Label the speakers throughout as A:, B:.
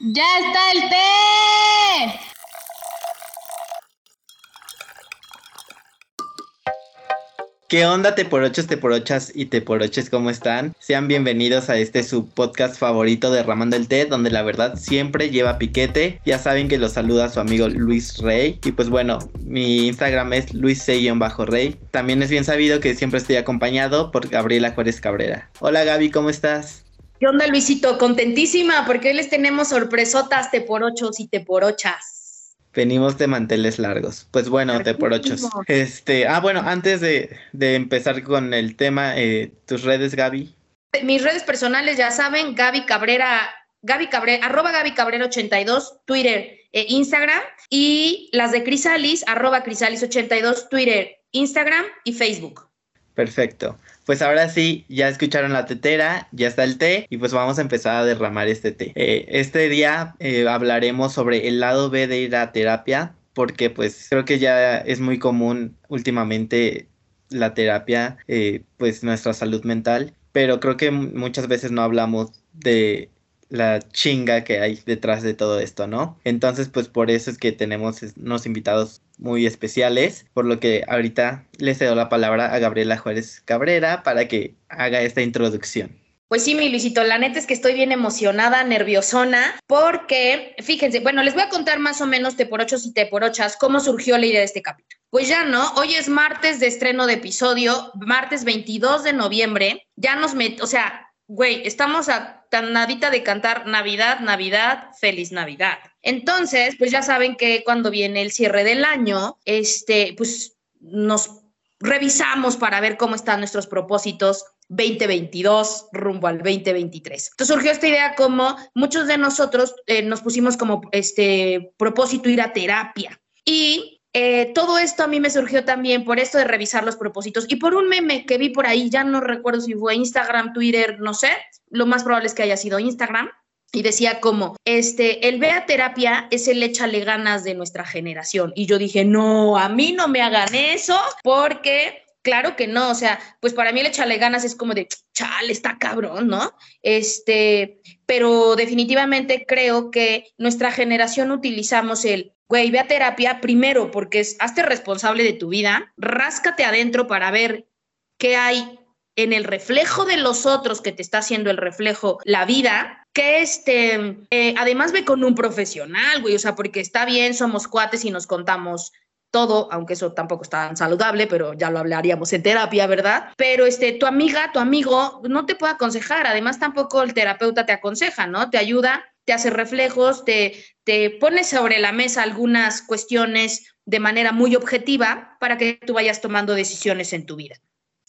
A: ¡Ya está el té!
B: ¿Qué onda, teporochos, teporochas y teporoches? ¿Cómo están? Sean bienvenidos a este su podcast favorito de Ramando el Té, donde la verdad siempre lleva piquete. Ya saben que los saluda su amigo Luis Rey. Y pues bueno, mi Instagram es luis-rey. También es bien sabido que siempre estoy acompañado por Gabriela Juárez Cabrera. Hola Gaby, ¿cómo estás?
C: ¿Qué onda, Luisito? Contentísima porque hoy les tenemos sorpresotas teporochos y teporochas.
B: Venimos de manteles largos. Pues bueno, de por ochos. Este, ah, bueno, antes de, empezar con el tema, eh, tus redes, Gaby.
C: Mis redes personales, ya saben, Gaby Cabrera, Gaby Cabrera, arroba Gaby Cabrera 82, Twitter e Instagram. Y las de Crisalis, arroba Crisalis 82, Twitter, Instagram y Facebook.
B: Perfecto. Pues ahora sí, ya escucharon la tetera, ya está el té y pues vamos a empezar a derramar este té. Eh, este día eh, hablaremos sobre el lado B de ir a terapia porque pues creo que ya es muy común últimamente la terapia, eh, pues nuestra salud mental, pero creo que muchas veces no hablamos de la chinga que hay detrás de todo esto, ¿no? Entonces, pues por eso es que tenemos unos invitados muy especiales, por lo que ahorita le cedo la palabra a Gabriela Juárez Cabrera para que haga esta introducción.
C: Pues sí, mi Luisito, la neta es que estoy bien emocionada, nerviosona, porque fíjense, bueno, les voy a contar más o menos te por ochos y te por ochas cómo surgió la idea de este capítulo. Pues ya no, hoy es martes de estreno de episodio, martes 22 de noviembre, ya nos met, o sea, güey, estamos a tan nadita de cantar Navidad, Navidad, feliz Navidad. Entonces, pues ya saben que cuando viene el cierre del año, este, pues nos revisamos para ver cómo están nuestros propósitos 2022 rumbo al 2023. Entonces surgió esta idea como muchos de nosotros eh, nos pusimos como este propósito ir a terapia y eh, todo esto a mí me surgió también por esto de revisar los propósitos y por un meme que vi por ahí, ya no recuerdo si fue Instagram, Twitter, no sé, lo más probable es que haya sido Instagram. Y decía como, este, el vea terapia es el échale ganas de nuestra generación. Y yo dije, no, a mí no me hagan eso porque Claro que no, o sea, pues para mí el échale ganas es como de, chale, está cabrón, ¿no? Este, pero definitivamente creo que nuestra generación utilizamos el, güey, ve a terapia primero porque es, hazte responsable de tu vida, ráscate adentro para ver qué hay en el reflejo de los otros que te está haciendo el reflejo la vida, que este, eh, además ve con un profesional, güey, o sea, porque está bien, somos cuates y nos contamos todo, aunque eso tampoco está tan saludable, pero ya lo hablaríamos en terapia, ¿verdad? Pero este, tu amiga, tu amigo, no te puede aconsejar, además tampoco el terapeuta te aconseja, ¿no? Te ayuda te hace reflejos, te, te pone sobre la mesa algunas cuestiones de manera muy objetiva para que tú vayas tomando decisiones en tu vida.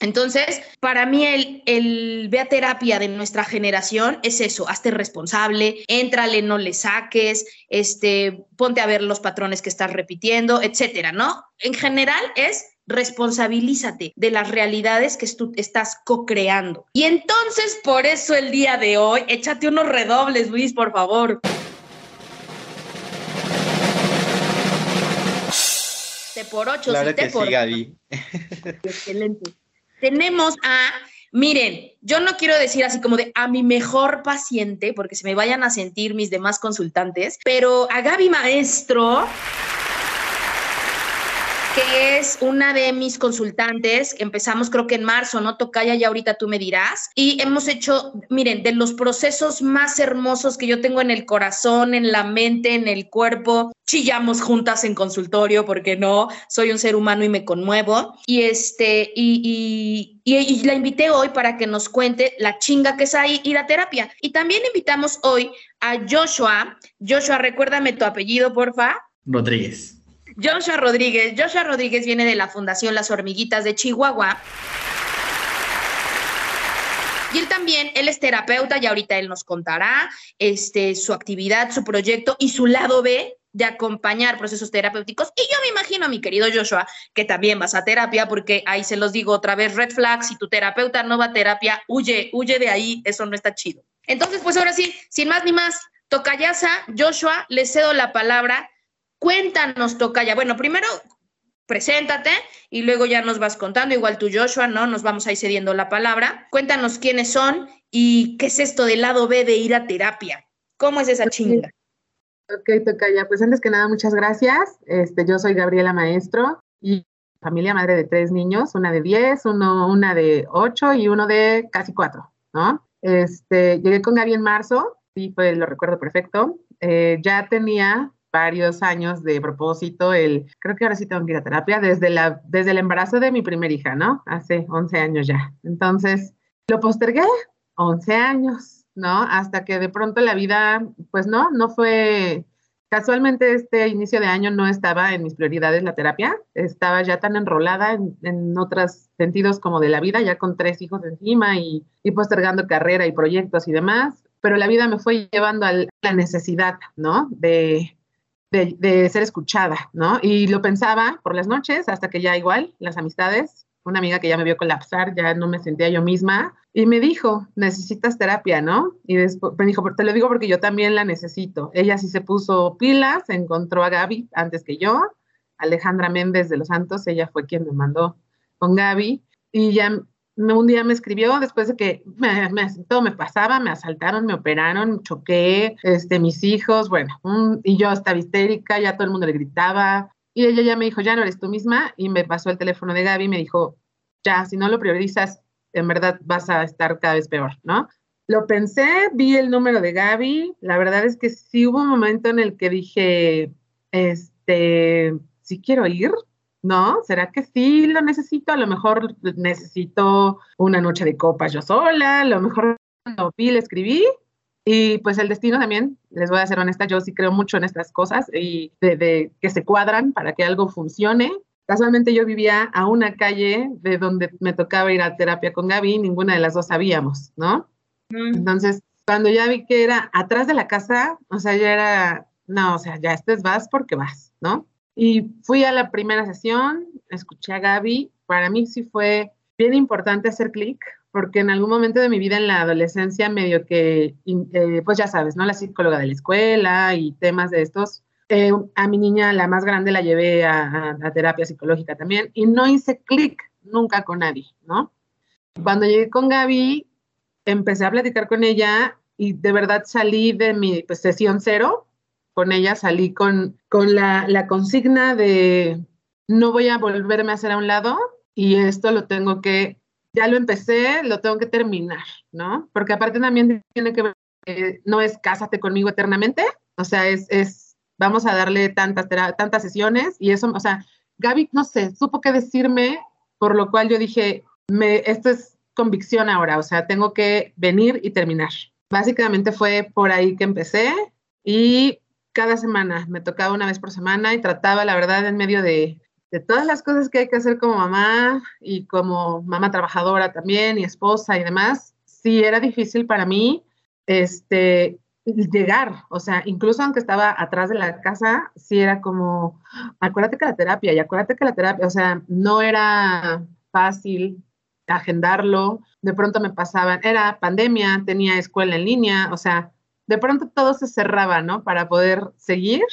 C: Entonces, para mí el, el vea terapia de nuestra generación es eso, hazte responsable, éntrale, no le saques, este, ponte a ver los patrones que estás repitiendo, etcétera, ¿no? En general es responsabilízate de las realidades que tú estás co-creando. Y entonces, por eso el día de hoy, échate unos redobles, Luis, por favor. Te por ocho,
B: claro
C: sí,
B: que
C: por...
B: sí, Gaby.
C: Excelente. Tenemos a, miren, yo no quiero decir así como de a mi mejor paciente, porque se me vayan a sentir mis demás consultantes, pero a Gaby Maestro que es una de mis consultantes. Empezamos creo que en marzo, ¿no? Tocaya, ya ahorita tú me dirás. Y hemos hecho, miren, de los procesos más hermosos que yo tengo en el corazón, en la mente, en el cuerpo. Chillamos juntas en consultorio, porque no, soy un ser humano y me conmuevo. Y este, y, y, y, la invité hoy para que nos cuente la chinga que es ahí ir a terapia. Y también invitamos hoy a Joshua. Joshua, recuérdame tu apellido, porfa.
D: Rodríguez.
C: Joshua Rodríguez. Joshua Rodríguez viene de la Fundación Las Hormiguitas de Chihuahua. Y él también, él es terapeuta y ahorita él nos contará este, su actividad, su proyecto y su lado B de acompañar procesos terapéuticos. Y yo me imagino, mi querido Joshua, que también vas a terapia, porque ahí se los digo otra vez, red flag, si tu terapeuta no va a terapia, huye, huye de ahí, eso no está chido. Entonces, pues ahora sí, sin más ni más, Tocayasa, Joshua, le cedo la palabra Cuéntanos, Tocaya. Bueno, primero preséntate y luego ya nos vas contando, igual tú, Joshua, ¿no? Nos vamos ahí cediendo la palabra. Cuéntanos quiénes son y qué es esto del lado B de ir a terapia. ¿Cómo es esa chinga?
D: Ok, Tocaya, pues antes que nada, muchas gracias. Este, yo soy Gabriela Maestro y familia madre de tres niños, una de 10, uno, una de 8 y uno de casi 4, ¿no? Este, llegué con Gaby en marzo, sí, pues lo recuerdo perfecto. Eh, ya tenía varios años de propósito, el, creo que ahora sí tengo que ir a terapia, desde, la, desde el embarazo de mi primera hija, ¿no? Hace 11 años ya. Entonces, lo postergué 11 años, ¿no? Hasta que de pronto la vida, pues no, no fue, casualmente este inicio de año no estaba en mis prioridades la terapia, estaba ya tan enrolada en, en otros sentidos como de la vida, ya con tres hijos encima y, y postergando carrera y proyectos y demás, pero la vida me fue llevando a la necesidad, ¿no? De, de, ser escuchada, ¿no? Y lo pensaba por las noches hasta que ya igual las amistades, una amiga que ya me vio colapsar, ya no me sentía yo misma y me dijo, necesitas terapia, ¿no? Y después me dijo, te lo digo porque yo también la necesito. Ella sí se puso pilas, encontró a Gaby antes que yo, Alejandra Méndez de los Santos, ella fue quien me mandó con Gaby y ya un día me escribió después de que me, todo me pasaba, me asaltaron, me operaron, choqué, este, mis hijos, bueno, y yo estaba histérica, ya todo el mundo le gritaba, y ella ya me dijo, ya no eres tú misma, y me pasó el teléfono de Gaby y me dijo, ya, si no lo priorizas, en verdad vas a estar cada vez peor, ¿no? Lo pensé, vi el número de Gaby, la verdad es que sí hubo un momento en el que dije, este, sí quiero ir, ¿no? ¿Será que sí lo necesito? A lo mejor necesito una noche de copas yo sola, a lo mejor lo vi, le escribí. Y pues el destino también, les voy a ser honesta, yo sí creo mucho en estas cosas y de, que se cuadran para que algo funcione. Casualmente yo vivía a una calle de donde me tocaba ir a terapia con Gaby, ninguna de las dos sabíamos, ¿no? Mm. Entonces, cuando ya vi que era atrás de la casa, o sea, ya era, no, o sea, ya estés vas porque vas, ¿no? Y fui a la primera sesión, escuché a Gaby. Para mí sí fue bien importante hacer clic, porque en algún momento de mi vida en la adolescencia, medio que, eh, pues ya sabes, ¿no? La psicóloga de la escuela y temas de estos. Eh, a mi niña, la más grande, la llevé a, a terapia psicológica también y no hice clic nunca con nadie, ¿no? Cuando llegué con Gaby, empecé a platicar con ella y de verdad salí de mi pues, sesión cero con ella salí con, con la, la consigna de no voy a volverme a hacer a un lado y esto lo tengo que, ya lo empecé, lo tengo que terminar, ¿no? Porque aparte también tiene que ver, no es cásate conmigo eternamente, o sea, es, es vamos a darle tantas, tantas sesiones y eso, o sea, Gaby, no sé, supo qué decirme, por lo cual yo dije, me, esto es convicción ahora, o sea, tengo que venir y terminar. Básicamente fue por ahí que empecé y cada semana, me tocaba una vez por semana y trataba, la verdad, en medio de, de todas las cosas que hay que hacer como mamá y como mamá trabajadora también y esposa y demás, sí era difícil para mí este, llegar, o sea, incluso aunque estaba atrás de la casa, sí era como, acuérdate que la terapia y acuérdate que la terapia, o sea, no era fácil agendarlo, de pronto me pasaban, era pandemia, tenía escuela en línea, o sea, de pronto todo se cerraba, ¿no? Para poder seguir,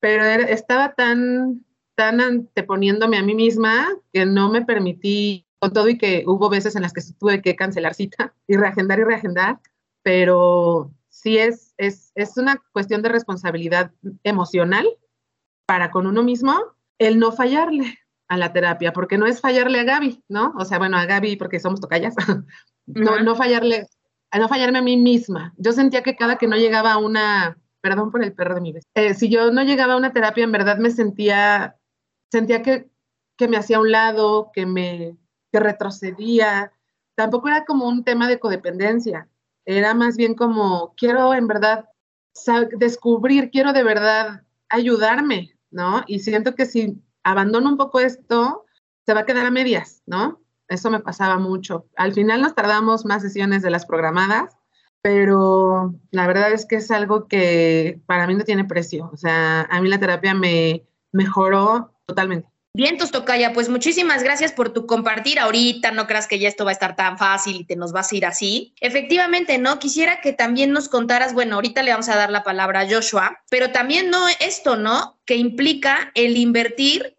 D: pero estaba tan, tan anteponiéndome a mí misma que no me permití, con todo y que hubo veces en las que tuve que cancelar cita y reagendar y reagendar, pero sí es, es, es una cuestión de responsabilidad emocional para con uno mismo el no fallarle a la terapia, porque no es fallarle a Gaby, ¿no? O sea, bueno, a Gaby porque somos tocallas, no, no fallarle a no fallarme a mí misma. Yo sentía que cada que no llegaba a una, perdón por el perro de mi vez, eh, si yo no llegaba a una terapia, en verdad me sentía, sentía que, que me hacía a un lado, que me que retrocedía. Tampoco era como un tema de codependencia, era más bien como, quiero en verdad descubrir, quiero de verdad ayudarme, ¿no? Y siento que si abandono un poco esto, se va a quedar a medias, ¿no? Eso me pasaba mucho. Al final nos tardamos más sesiones de las programadas, pero la verdad es que es algo que para mí no tiene precio. O sea, a mí la terapia me mejoró totalmente.
C: Bien, Tocaya, pues muchísimas gracias por tu compartir ahorita. No creas que ya esto va a estar tan fácil y te nos vas a ir así. Efectivamente, ¿no? Quisiera que también nos contaras, bueno, ahorita le vamos a dar la palabra a Joshua, pero también no esto, ¿no? Que implica el invertir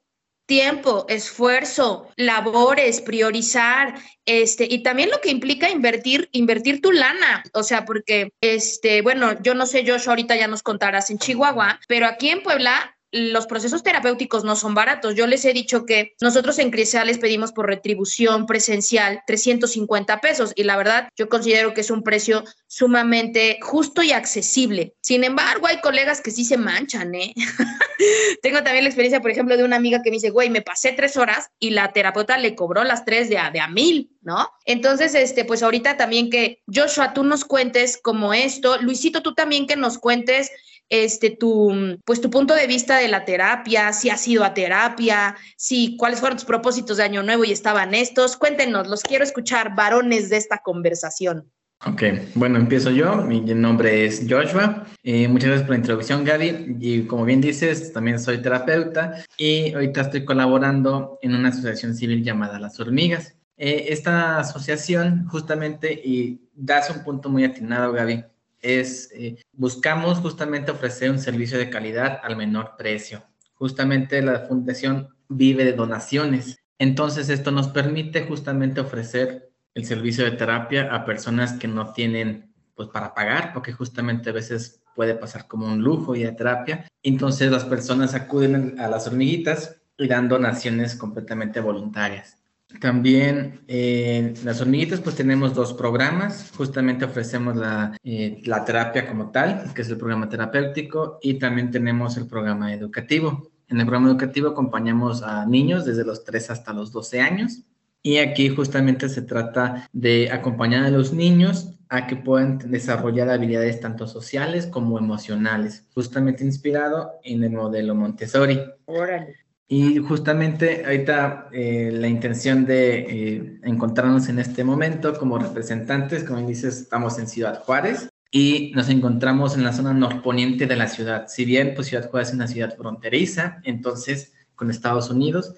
C: tiempo, esfuerzo, labores, priorizar, este, y también lo que implica invertir, invertir tu lana, o sea, porque, este, bueno, yo no sé, yo ahorita ya nos contarás en Chihuahua, pero aquí en Puebla los procesos terapéuticos no son baratos. Yo les he dicho que nosotros en Crisales pedimos por retribución presencial 350 pesos y la verdad yo considero que es un precio sumamente justo y accesible. Sin embargo, hay colegas que sí se manchan, ¿eh? Tengo también la experiencia, por ejemplo, de una amiga que me dice, güey, me pasé tres horas y la terapeuta le cobró las tres de a, de a mil, ¿no? Entonces, este, pues ahorita también que Joshua, tú nos cuentes como esto, Luisito, tú también que nos cuentes este, tu, pues, tu punto de vista de la terapia, si has ido a terapia, si cuáles fueron tus propósitos de Año Nuevo y estaban estos. Cuéntenos, los quiero escuchar, varones de esta conversación.
E: Ok, bueno, empiezo yo. Mi nombre es Joshua. Eh, muchas gracias por la introducción, Gaby. Y como bien dices, también soy terapeuta y ahorita estoy colaborando en una asociación civil llamada Las Hormigas. Eh, esta asociación justamente, y das un punto muy atinado, Gaby, es, eh, buscamos justamente ofrecer un servicio de calidad al menor precio. Justamente la fundación vive de donaciones. Entonces esto nos permite justamente ofrecer el servicio de terapia a personas que no tienen pues para pagar, porque justamente a veces puede pasar como un lujo y a terapia. Entonces las personas acuden a las hormiguitas y dan donaciones completamente voluntarias. También eh, las hormiguitas pues tenemos dos programas, justamente ofrecemos la, eh, la, terapia como tal, que es el programa terapéutico, y también tenemos el programa educativo. En el programa educativo acompañamos a niños desde los 3 hasta los 12 años y aquí justamente se trata de acompañar a los niños a que puedan desarrollar habilidades tanto sociales como emocionales, justamente inspirado en el modelo Montessori.
C: Órale.
E: Y justamente ahorita eh, la intención de eh, encontrarnos en este momento como representantes, como dices, estamos en Ciudad Juárez y nos encontramos en la zona norponiente de la ciudad. Si bien pues Ciudad Juárez es una ciudad fronteriza, entonces con Estados Unidos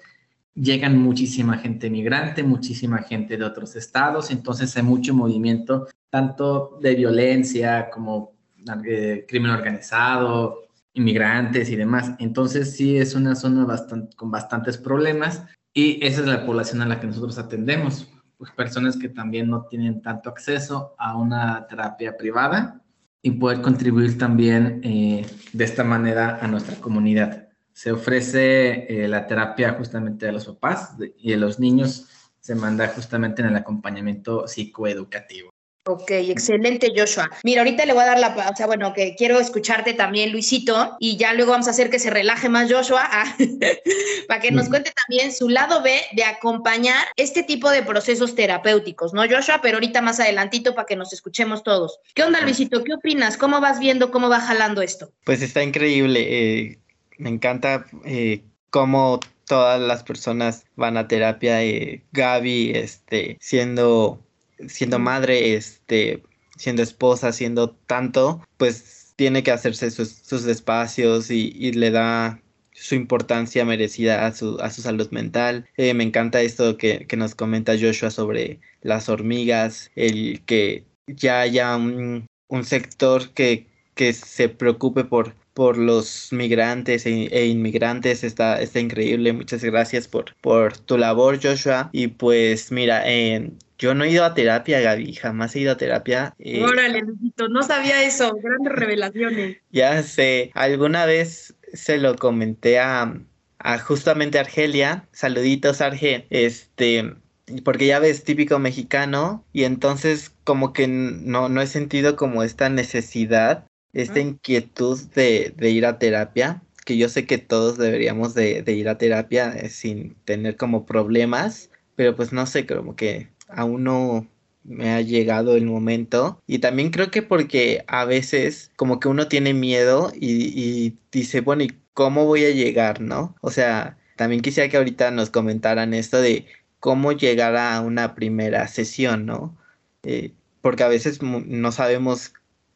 E: llegan muchísima gente migrante, muchísima gente de otros estados, entonces hay mucho movimiento tanto de violencia como eh, crimen organizado, inmigrantes y demás. Entonces sí es una zona con bastantes problemas y esa es la población a la que nosotros atendemos. Pues personas que también no tienen tanto acceso a una terapia privada y poder contribuir también eh, de esta manera a nuestra comunidad. Se ofrece eh, la terapia justamente de los papás y de los niños se manda justamente en el acompañamiento psicoeducativo.
C: Ok, excelente Joshua. Mira, ahorita le voy a dar la, o sea, bueno, que quiero escucharte también, Luisito, y ya luego vamos a hacer que se relaje más Joshua, ah, para que nos cuente también su lado B de acompañar este tipo de procesos terapéuticos, ¿no, Joshua? Pero ahorita más adelantito para que nos escuchemos todos. ¿Qué onda, Luisito? ¿Qué opinas? ¿Cómo vas viendo, cómo va jalando esto?
B: Pues está increíble. Eh, me encanta eh, cómo todas las personas van a terapia. Eh, Gaby, este, siendo siendo madre, este, siendo esposa, siendo tanto, pues tiene que hacerse sus, espacios y, le da su importancia merecida a su, a su salud mental. Eh, me encanta esto que, nos comenta Joshua sobre las hormigas, el que ya haya un, sector que, que se preocupe por, por los migrantes e, e, inmigrantes. Está, está increíble. Muchas gracias por, por tu labor, Joshua. Y pues mira, eh, yo no he ido a terapia, Gaby, jamás he ido a terapia.
C: Eh, Órale, no sabía eso, grandes revelaciones.
B: Ya sé, alguna vez se lo comenté a, a justamente Argelia, saluditos Arge, este, porque ya ves, típico mexicano, y entonces como que no, no he sentido como esta necesidad, esta inquietud de, de ir a terapia que yo sé que todos deberíamos de, de ir a terapia eh, sin tener como problemas, pero pues no sé, como que aún no me ha llegado el momento. Y también creo que porque a veces como que uno tiene miedo y, dice, bueno, ¿y cómo voy a llegar, no? O sea, también quisiera que ahorita nos comentaran esto de cómo llegar a una primera sesión, ¿no? Eh, porque a veces no sabemos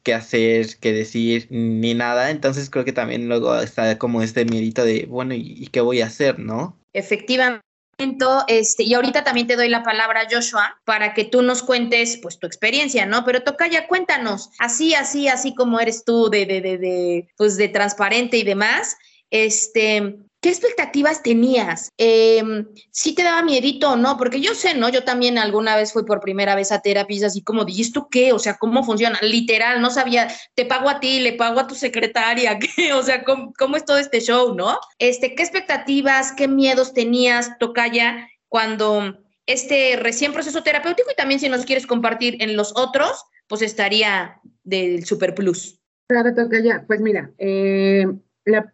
B: qué hacer, qué decir, ni nada. Entonces creo que también luego está como este miedito de, bueno, ¿y, qué voy a hacer, no?
C: Efectivamente este, y ahorita también te doy la palabra, Joshua, para que tú nos cuentes pues tu experiencia, ¿no? Pero toca ya, cuéntanos, así, así, así como eres tú de, de, de, de, pues, de transparente y demás, este, ¿qué expectativas tenías? Eh, ¿Sí te daba miedito o no? Porque yo sé, ¿no? Yo también alguna vez fui por primera vez a terapia así como, ¿y esto qué? O sea, ¿cómo funciona? Literal, no sabía, te pago a ti, le pago a tu secretaria, ¿qué? O sea, ¿cómo, cómo es todo este show, no? Este, ¿qué expectativas, qué miedos tenías, Tocaya, cuando este recién proceso terapéutico y también si nos quieres compartir en los otros, pues estaría del Super Plus.
D: Claro, Tocaya, pues mira, eh, la,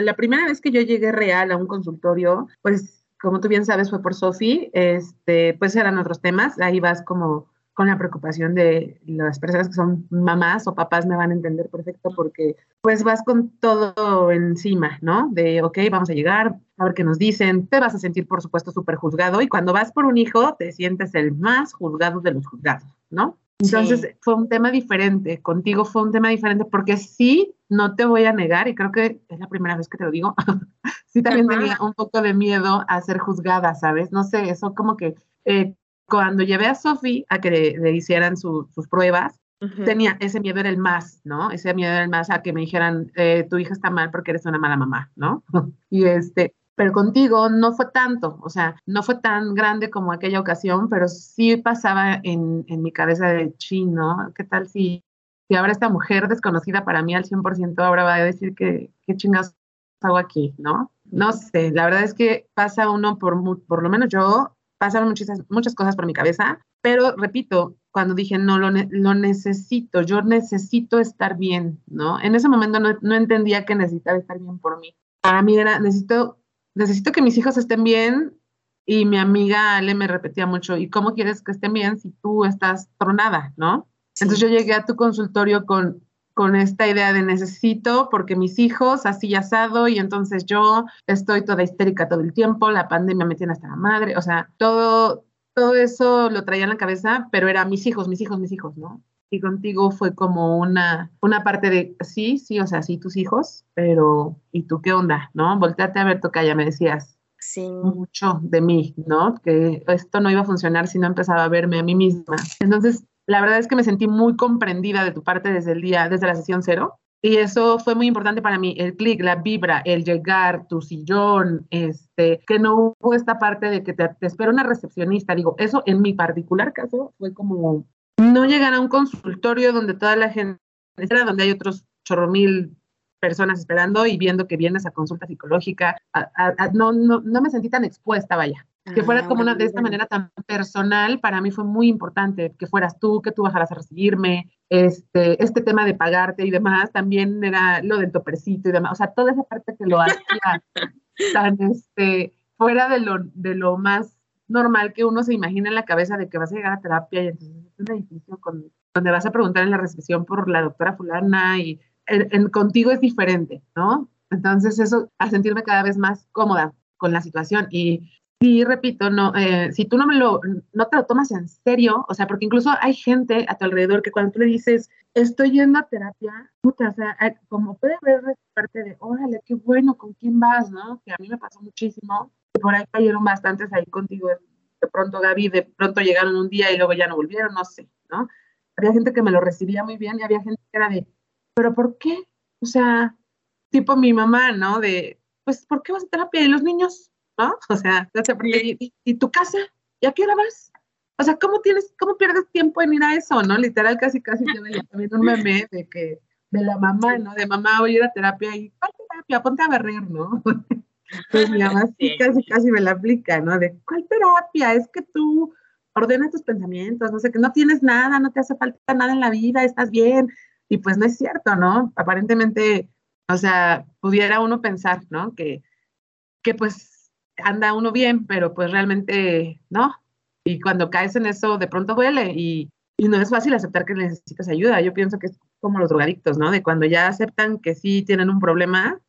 D: la, primera vez que yo llegué real a un consultorio, pues como tú bien sabes fue por Sofi, este, pues eran otros temas, ahí vas como con la preocupación de las personas que son mamás o papás me van a entender perfecto porque pues vas con todo encima, ¿no? De, ok, vamos a llegar, a ver qué nos dicen, te vas a sentir por supuesto súper juzgado y cuando vas por un hijo te sientes el más juzgado de los juzgados, ¿no? Entonces sí. fue un tema diferente, contigo fue un tema diferente porque sí, no te voy a negar y creo que es la primera vez que te lo digo, sí también Ajá. tenía un poco de miedo a ser juzgada, ¿sabes? No sé, eso como que eh, cuando llevé a Sofi a que le, le hicieran su, sus pruebas, uh -huh. tenía ese miedo era el más, ¿no? Ese miedo era el más a que me dijeran, eh, tu hija está mal porque eres una mala mamá, ¿no? y este, pero contigo no fue tanto, o sea, no fue tan grande como aquella ocasión, pero sí pasaba en, en mi cabeza de chino, ¿qué tal si, si ahora esta mujer desconocida para mí al 100% ahora va a decir que, qué chingados hago aquí, ¿no? No sé, la verdad es que pasa uno por, por lo menos yo, pasaron muchas, muchas cosas por mi cabeza, pero repito, cuando dije, no, lo, lo, necesito, yo necesito estar bien, ¿no? En ese momento no, no, entendía que necesitaba estar bien por mí. Para mí era, necesito, necesito que mis hijos estén bien y mi amiga Ale me repetía mucho, ¿y cómo quieres que estén bien si tú estás tronada, ¿no? Sí. Entonces yo llegué a tu consultorio con, con esta idea de necesito porque mis hijos así asado y entonces yo estoy toda histérica todo el tiempo, la pandemia me tiene hasta la madre, o sea, todo, todo eso lo traía en la cabeza, pero era mis hijos, mis hijos, mis hijos, ¿no? Y contigo fue como una, una parte de, sí, sí, o sea, sí, tus hijos, pero ¿y tú qué onda? ¿No? Volteate a ver, Tocaya, me decías.
C: Sí.
D: Mucho de mí, ¿no? Que esto no iba a funcionar si no empezaba a verme a mí misma. Entonces, la verdad es que me sentí muy comprendida de tu parte desde el día, desde la sesión cero. Y eso fue muy importante para mí, el clic, la vibra, el llegar, tu sillón, este, que no hubo esta parte de que te, te espera una recepcionista. Digo, eso en mi particular caso fue como no llegar a un consultorio donde toda la gente, donde hay otros chorro mil personas esperando y viendo que vienes a consulta psicológica. A, a, a, no, no, no me sentí tan expuesta, vaya que fuera como una de esta manera tan personal, para mí fue muy importante que fueras tú, que tú bajaras a recibirme, este, este tema de pagarte y demás, también era lo del topercito y demás, o sea, toda esa parte que lo hacía tan, este, fuera de lo, de lo más normal que uno se imagina en la cabeza de que vas a llegar a terapia y entonces es un edificio con, donde vas a preguntar en la recepción por la doctora fulana y en, contigo es diferente, ¿no? Entonces eso, a sentirme cada vez más cómoda con la situación y Sí, repito, no, eh, si tú no me lo, no te lo tomas en serio, o sea, porque incluso hay gente a tu alrededor que cuando tú le dices, estoy yendo a terapia, puta, o como puede ver parte de, órale, qué bueno, ¿con quién vas, no? Que a mí me pasó muchísimo, por ahí cayeron bastantes ahí contigo, de pronto Gaby, de pronto llegaron un día y luego ya no volvieron, no sé, ¿no? Había gente que me lo recibía muy bien y había gente que era de, ¿pero por qué? O sea, tipo mi mamá, ¿no? De, pues, ¿por qué vas a terapia? ¿Y los niños? ¿no? O sea, ¿y, y tu casa? ¿Y a qué hora vas? O sea, ¿cómo tienes, cómo pierdes tiempo en ir a eso, no? Literal, casi, casi yo veía también un meme de que, de la mamá, ¿no? De mamá, voy a ir a terapia y, ¿cuál terapia? Ponte a barrer, ¿no? Pues mi mamá sí, casi, casi me la aplica, ¿no? De, ¿cuál terapia? Es que tú ordenas tus pensamientos, no sé, que no tienes nada, no te hace falta nada en la vida, estás bien. Y pues no es cierto, ¿no? Aparentemente, o sea, pudiera uno pensar, ¿no? Que, que pues anda uno bien, pero pues realmente no. Y cuando caes en eso, de pronto duele y, y, no es fácil aceptar que necesitas ayuda. Yo pienso que es como los drogadictos, ¿no? De cuando ya aceptan que sí tienen un problema,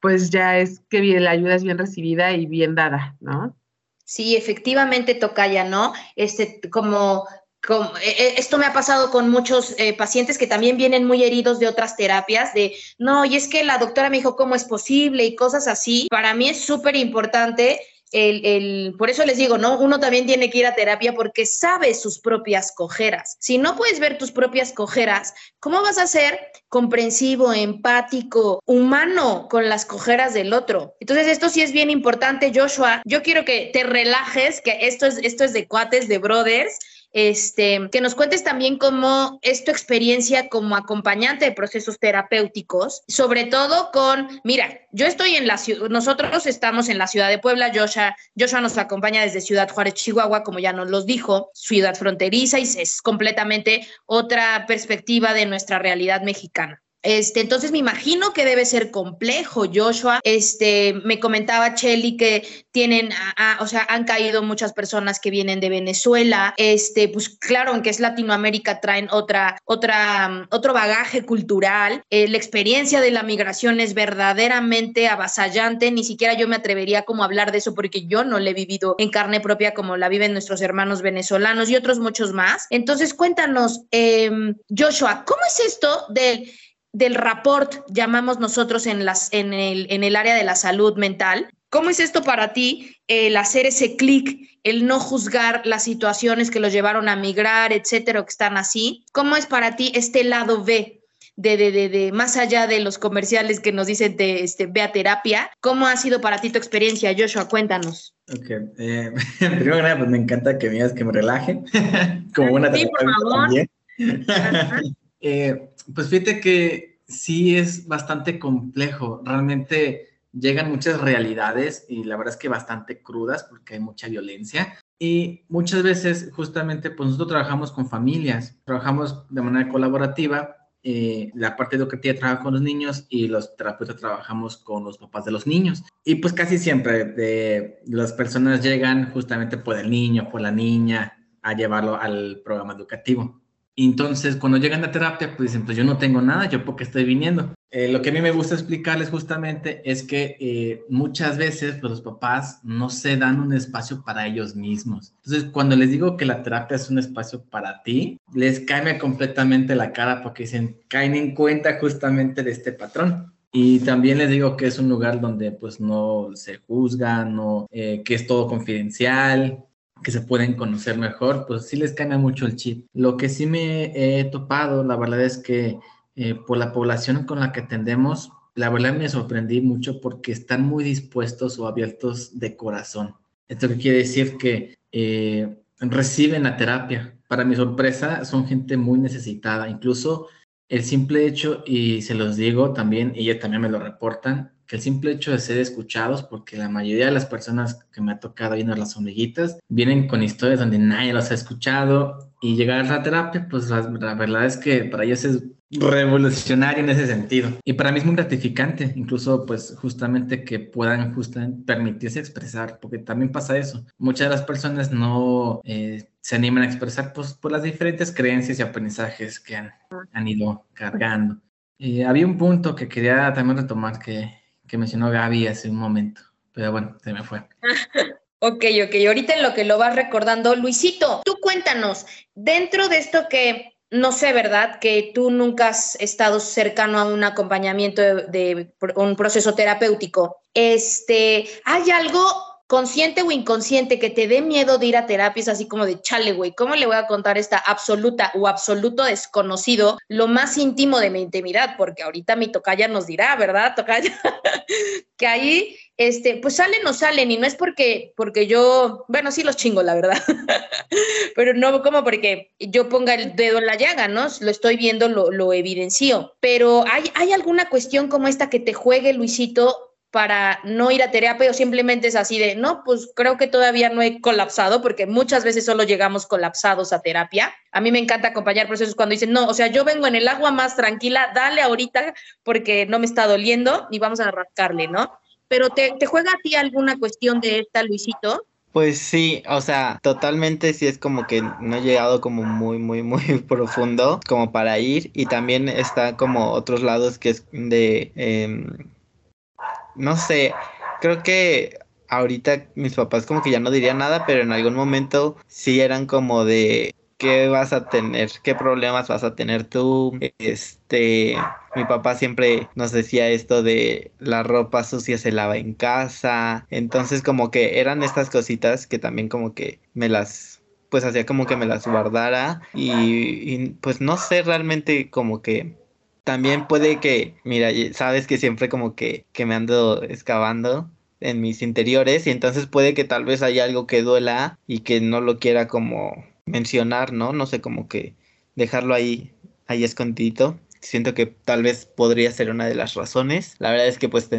D: pues ya es que bien, la ayuda es bien recibida y bien dada, ¿no?
C: Sí, efectivamente, Tocaya, ¿no? Este, como como, eh, esto me ha pasado con muchos eh, pacientes que también vienen muy heridos de otras terapias, de no, y es que la doctora me dijo cómo es posible y cosas así. Para mí es súper importante el, por eso les digo, ¿no? Uno también tiene que ir a terapia porque sabe sus propias cojeras. Si no puedes ver tus propias cojeras, ¿cómo vas a ser comprensivo, empático, humano con las cojeras del otro? Entonces, esto sí es bien importante, Joshua. Yo quiero que te relajes, que esto es, esto es de cuates, de brothers este, que nos cuentes también cómo es tu experiencia como acompañante de procesos terapéuticos, sobre todo con, mira, yo estoy en la ciudad, nosotros estamos en la ciudad de Puebla, Joshua, Joshua nos acompaña desde Ciudad Juárez, Chihuahua, como ya nos los dijo, ciudad fronteriza y es completamente otra perspectiva de nuestra realidad mexicana. Este, entonces me imagino que debe ser complejo, Joshua. Este, me comentaba Chelly que tienen, o sea, han caído muchas personas que vienen de Venezuela. Este, pues claro, aunque es Latinoamérica, traen otra, otra, otro bagaje cultural. Eh, la experiencia de la migración es verdaderamente avasallante. Ni siquiera yo me atrevería como a hablar de eso porque yo no la he vivido en carne propia como la viven nuestros hermanos venezolanos y otros muchos más. Entonces, cuéntanos, em, Joshua, ¿cómo es esto del del rapport, llamamos nosotros en, las, en, el, en el área de la salud mental. ¿Cómo es esto para ti, el hacer ese clic, el no juzgar las situaciones que los llevaron a migrar, etcétera, que están así? ¿Cómo es para ti este lado B de, de, de, de, más allá de los comerciales que nos dicen de este, ve a terapia. ¿Cómo ha sido para ti tu experiencia, Joshua? Cuéntanos.
E: Ok, eh, primero que nada, pues me encanta que me digas que me relaje, como una
C: Sí, por favor.
E: Eh, pues fíjate que sí es bastante complejo. Realmente llegan muchas realidades y la verdad es que bastante crudas porque hay mucha violencia. Y muchas veces justamente pues nosotros trabajamos con familias, trabajamos de manera colaborativa. Eh, la parte educativa trabaja con los niños y los terapeutas trabajamos con los papás de los niños. Y pues casi siempre las personas llegan justamente por el niño, por la niña, a llevarlo al programa educativo. Entonces, cuando llegan a terapia, pues dicen, pues yo no tengo nada, yo porque estoy viniendo. Eh, lo que a mí me gusta explicarles justamente es que eh, muchas veces pues, los papás no se dan un espacio para ellos mismos. Entonces, cuando les digo que la terapia es un espacio para ti, les cae completamente la cara porque dicen, caen en cuenta justamente de este patrón. Y también les digo que es un lugar donde pues no se juzga, no, eh, que es todo confidencial, que se pueden conocer mejor, pues sí les cambia mucho el chip. Lo que sí me he topado, la verdad es que eh, por la población con la que atendemos, la verdad me sorprendí mucho porque están muy dispuestos o abiertos de corazón. Esto que quiere decir que eh, reciben la terapia. Para mi sorpresa, son gente muy necesitada. Incluso el simple hecho, y se los digo también, y ellos también me lo reportan, que el simple hecho de ser escuchados, porque la mayoría de las personas que me ha tocado viendo las hormiguitas vienen con historias donde nadie los ha escuchado y llegar a la terapia, pues la, verdad es que para ellos es revolucionario en ese sentido. Y para mí es muy gratificante, incluso pues justamente que puedan justamente permitirse expresar, porque también pasa eso. Muchas de las personas no eh, se animan a expresar pues, por las diferentes creencias y aprendizajes que han, han ido cargando. Y había un punto que quería también retomar que que mencionó Gaby hace un momento, pero bueno, se me fue.
C: ok, ok, ahorita en lo que lo vas recordando, Luisito, tú cuéntanos, dentro de esto que no sé, ¿verdad? Que tú nunca has estado cercano a un acompañamiento de, de, un proceso terapéutico. Este, ¿hay algo consciente o inconsciente que te dé miedo de ir a terapias así como de chale, güey, ¿cómo le voy a contar esta absoluta o absoluto desconocido lo más íntimo de mi intimidad? Porque ahorita mi tocaya nos dirá, ¿verdad? Tocaya, que ahí, este, pues salen o salen y no es porque, porque yo, bueno, sí los chingo, la verdad, pero no como porque yo ponga el dedo en la llaga, ¿no? Lo estoy viendo, lo, lo evidencio, pero ¿hay, ¿hay alguna cuestión como esta que te juegue, Luisito, para no ir a terapia o simplemente es así de, no, pues creo que todavía no he colapsado porque muchas veces solo llegamos colapsados a terapia. A mí me encanta acompañar procesos cuando dicen, no, o sea, yo vengo en el agua más tranquila, dale ahorita porque no me está doliendo y vamos a rascarle, ¿no? Pero te, te juega a ti alguna cuestión de esta, Luisito?
B: Pues sí, o sea, totalmente sí es como que no he llegado como muy, muy, muy profundo como para ir y también está como otros lados que es de... Eh, no sé, creo que ahorita mis papás como que ya no dirían nada, pero en algún momento sí eran como de qué vas a tener, qué problemas vas a tener tú. Este, mi papá siempre nos decía esto de la ropa sucia se lava en casa. Entonces como que eran estas cositas que también como que me las pues hacía como que me las guardara y, y pues no sé realmente como que también puede que, mira, sabes que siempre como que, que me ando excavando en mis interiores y entonces puede que tal vez haya algo que duela y que no lo quiera como mencionar, ¿no? No sé, como que dejarlo ahí, ahí escondidito. Siento que tal vez podría ser una de las razones. La verdad es que pues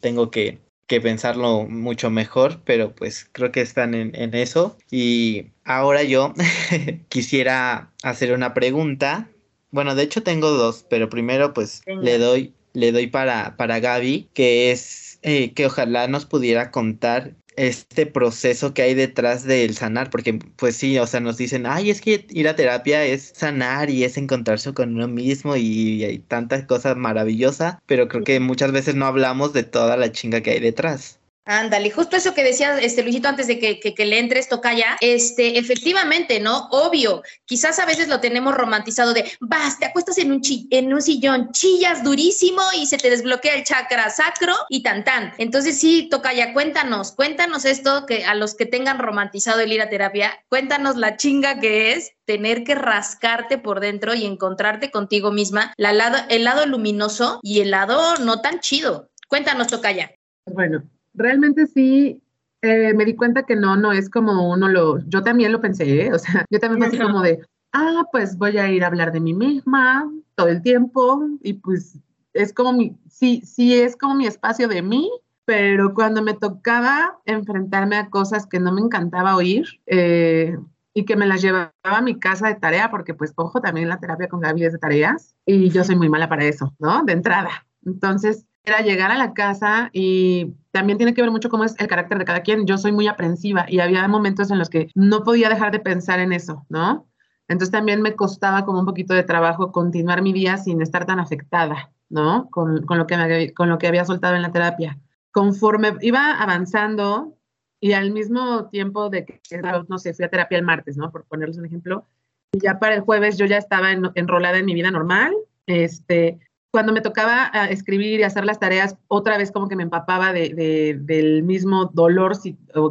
B: tengo que, que, pensarlo mucho mejor, pero pues creo que están en, en eso. Y ahora yo quisiera hacer una pregunta. Bueno, de hecho tengo dos, pero primero pues le doy, le doy para, para Gaby, que es eh, que ojalá nos pudiera contar este proceso que hay detrás del sanar, porque pues sí, o sea, nos dicen, ay, es que ir a terapia es sanar y es encontrarse con uno mismo y, hay tantas cosas maravillosas, pero creo que muchas veces no hablamos de toda la chinga que hay detrás.
C: Ándale, justo eso que decía este Luisito antes de que, le entres, ya este, efectivamente, ¿no? Obvio, quizás a veces lo tenemos romantizado de, vas, te acuestas en un, en un sillón, chillas durísimo y se te desbloquea el chakra sacro y tan tan. Entonces sí, ya cuéntanos, cuéntanos esto que a los que tengan romantizado el ir a terapia, cuéntanos la chinga que es tener que rascarte por dentro y encontrarte contigo misma, el lado luminoso y el lado no tan chido. Cuéntanos, Tocaya.
D: Bueno, realmente sí eh, me di cuenta que no, no es como uno lo, yo también lo pensé, ¿eh? o sea, yo también pensé como de, ah, pues voy a ir a hablar de mí misma todo el tiempo y pues es como mi, sí, sí es como mi espacio de mí, pero cuando me tocaba enfrentarme a cosas que no me encantaba oír eh, y que me las llevaba a mi casa de tarea, porque pues ojo, también la terapia con Gaby es de tareas y yo soy muy mala para eso, ¿no? De entrada. Entonces, era llegar a la casa y también tiene que ver mucho cómo es el carácter de cada quien. Yo soy muy aprensiva y había momentos en los que no podía dejar de pensar en eso, ¿no? Entonces también me costaba como un poquito de trabajo continuar mi día sin estar tan afectada, ¿no? Con, con lo, que me, con lo que había soltado en la terapia. Conforme iba avanzando y al mismo tiempo de que, no sé, fui a terapia el martes, ¿no? Por ponerles un ejemplo, ya para el jueves yo ya estaba enrolada en mi vida normal, este, cuando me tocaba ah, escribir y hacer las tareas, otra vez como que me empapaba de, del mismo dolor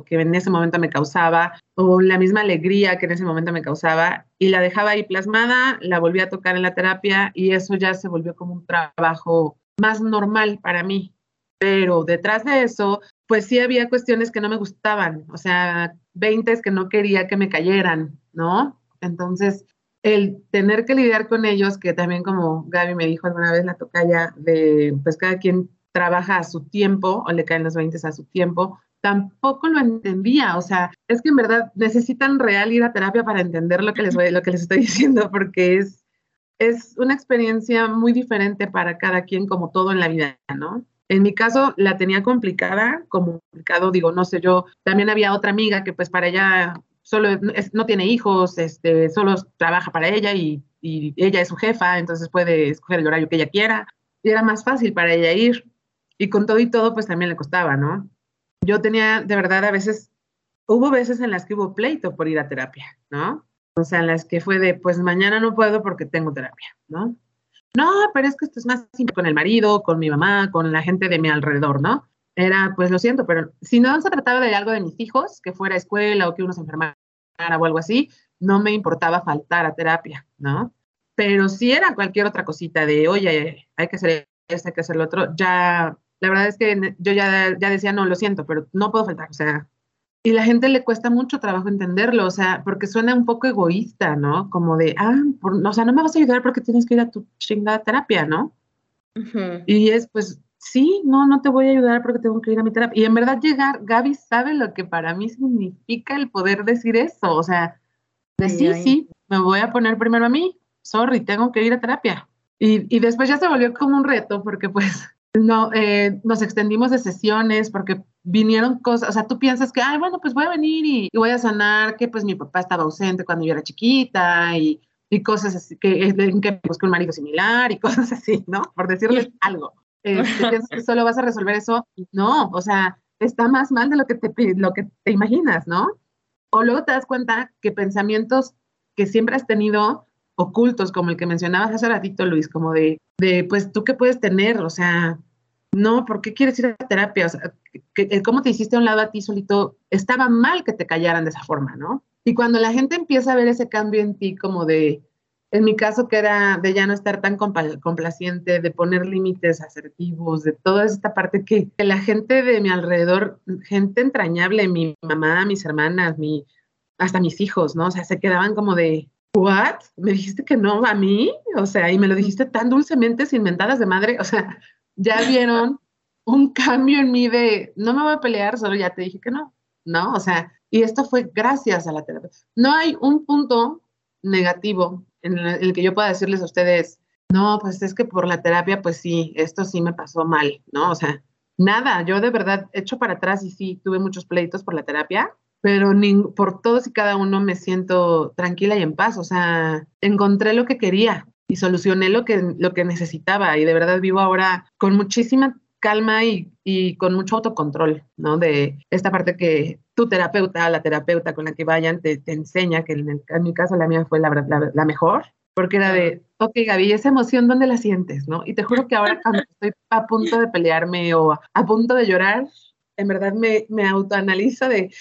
D: que en ese momento me causaba, o la misma alegría que en ese momento me causaba, y la dejaba ahí plasmada, la volví a tocar en la terapia y eso ya se volvió como un trabajo más normal para mí. Pero detrás de eso, pues sí había cuestiones que no me gustaban, o sea, 20 que no quería que me cayeran, ¿no? Entonces, el tener que lidiar con ellos, que también como Gaby me dijo alguna vez, la tocaya de, pues cada quien trabaja a su tiempo o le caen los 20 a su tiempo, tampoco lo entendía. O sea, es que en verdad necesitan real ir a terapia para entender lo que les, voy, lo que les estoy diciendo, porque es, es una experiencia muy diferente para cada quien, como todo en la vida, ¿no? En mi caso la tenía complicada, complicado, digo, no sé, yo también había otra amiga que pues para ella solo no tiene hijos, este, solo trabaja para ella y, ella es su jefa, entonces puede escoger el horario que ella quiera. Y era más fácil para ella ir. Y con todo y todo, pues también le costaba, ¿no? Yo tenía, de verdad, a veces, hubo veces en las que hubo pleito por ir a terapia, ¿no? O sea, en las que fue de, pues mañana no puedo porque tengo terapia, ¿no? No, pero es que esto es más con el marido, con mi mamá, con la gente de mi alrededor, ¿no? Era, pues lo siento, pero si no se trataba de algo de mis hijos, que fuera escuela o que uno se enfermara o algo así, no me importaba faltar a terapia, ¿no? Pero si era cualquier otra cosita de, oye, hay que hacer esto, hay que hacer lo otro, ya, la verdad es que yo ya, ya decía, no, lo siento, pero no puedo faltar, o sea, y la gente le cuesta mucho trabajo entenderlo, o sea, porque suena un poco egoísta, ¿no? Como de, ah, o sea, no me vas a ayudar porque tienes que ir a tu chingada terapia, ¿no? Y es, pues, sí, no, no te voy a ayudar porque tengo que ir a mi terapia. Y en verdad llegar, Gaby sabe lo que para mí significa el poder decir eso, o sea, de sí, sí, me voy a poner primero a mí, sorry, tengo que ir a terapia. Y, y después ya se volvió como un reto porque pues no, eh, nos extendimos de sesiones porque vinieron cosas, o sea, tú piensas que, ay, bueno, pues voy a venir y, voy a sanar que pues mi papá estaba ausente cuando yo era chiquita y, y cosas así, que, en que busqué un marido similar y cosas así, ¿no? Por decirles algo. Eh, piensas que solo vas a resolver eso. No, o sea, está más mal de lo que te, lo que te imaginas, ¿no? O luego te das cuenta que pensamientos que siempre has tenido ocultos, como el que mencionabas hace ratito, Luis, como de, de pues tú qué puedes tener, o sea, no, ¿por qué quieres ir a terapia? O sea, que, cómo te hiciste a un lado a ti solito, estaba mal que te callaran de esa forma, ¿no? Y cuando la gente empieza a ver ese cambio en ti, como de, en mi caso, que era de ya no estar tan complaciente, de poner límites asertivos, de toda esta parte que, la gente de mi alrededor, gente entrañable, mi mamá, mis hermanas, mi, hasta mis hijos, ¿no? O sea, se quedaban como de, ¿what? ¿Me dijiste que no a mí? O sea, y me lo dijiste tan dulcemente, sin mentadas de madre, o sea, ya vieron un cambio en mí de, no me voy a pelear, solo ya te dije que no, ¿no? O sea, y esto fue gracias a la terapia. No hay un punto negativo en el que yo pueda decirles a ustedes, no, pues es que por la terapia, pues sí, esto sí me pasó mal, ¿no? O sea, nada, yo de verdad echo para atrás y sí, tuve muchos pleitos por la terapia, pero por todos y cada uno me siento tranquila y en paz, o sea, encontré lo que quería y solucioné lo que, lo que necesitaba y de verdad vivo ahora con muchísima calma y, y, con mucho autocontrol, ¿no? De esta parte que tu terapeuta, la terapeuta con la que vayan, te, te enseña, que en, en, mi caso la mía fue la, la, la, mejor, porque era de, ok, Gaby, esa emoción, ¿dónde la sientes, no? Y te juro que ahora cuando estoy a punto de pelearme o a punto de llorar, en verdad me, me autoanaliza de,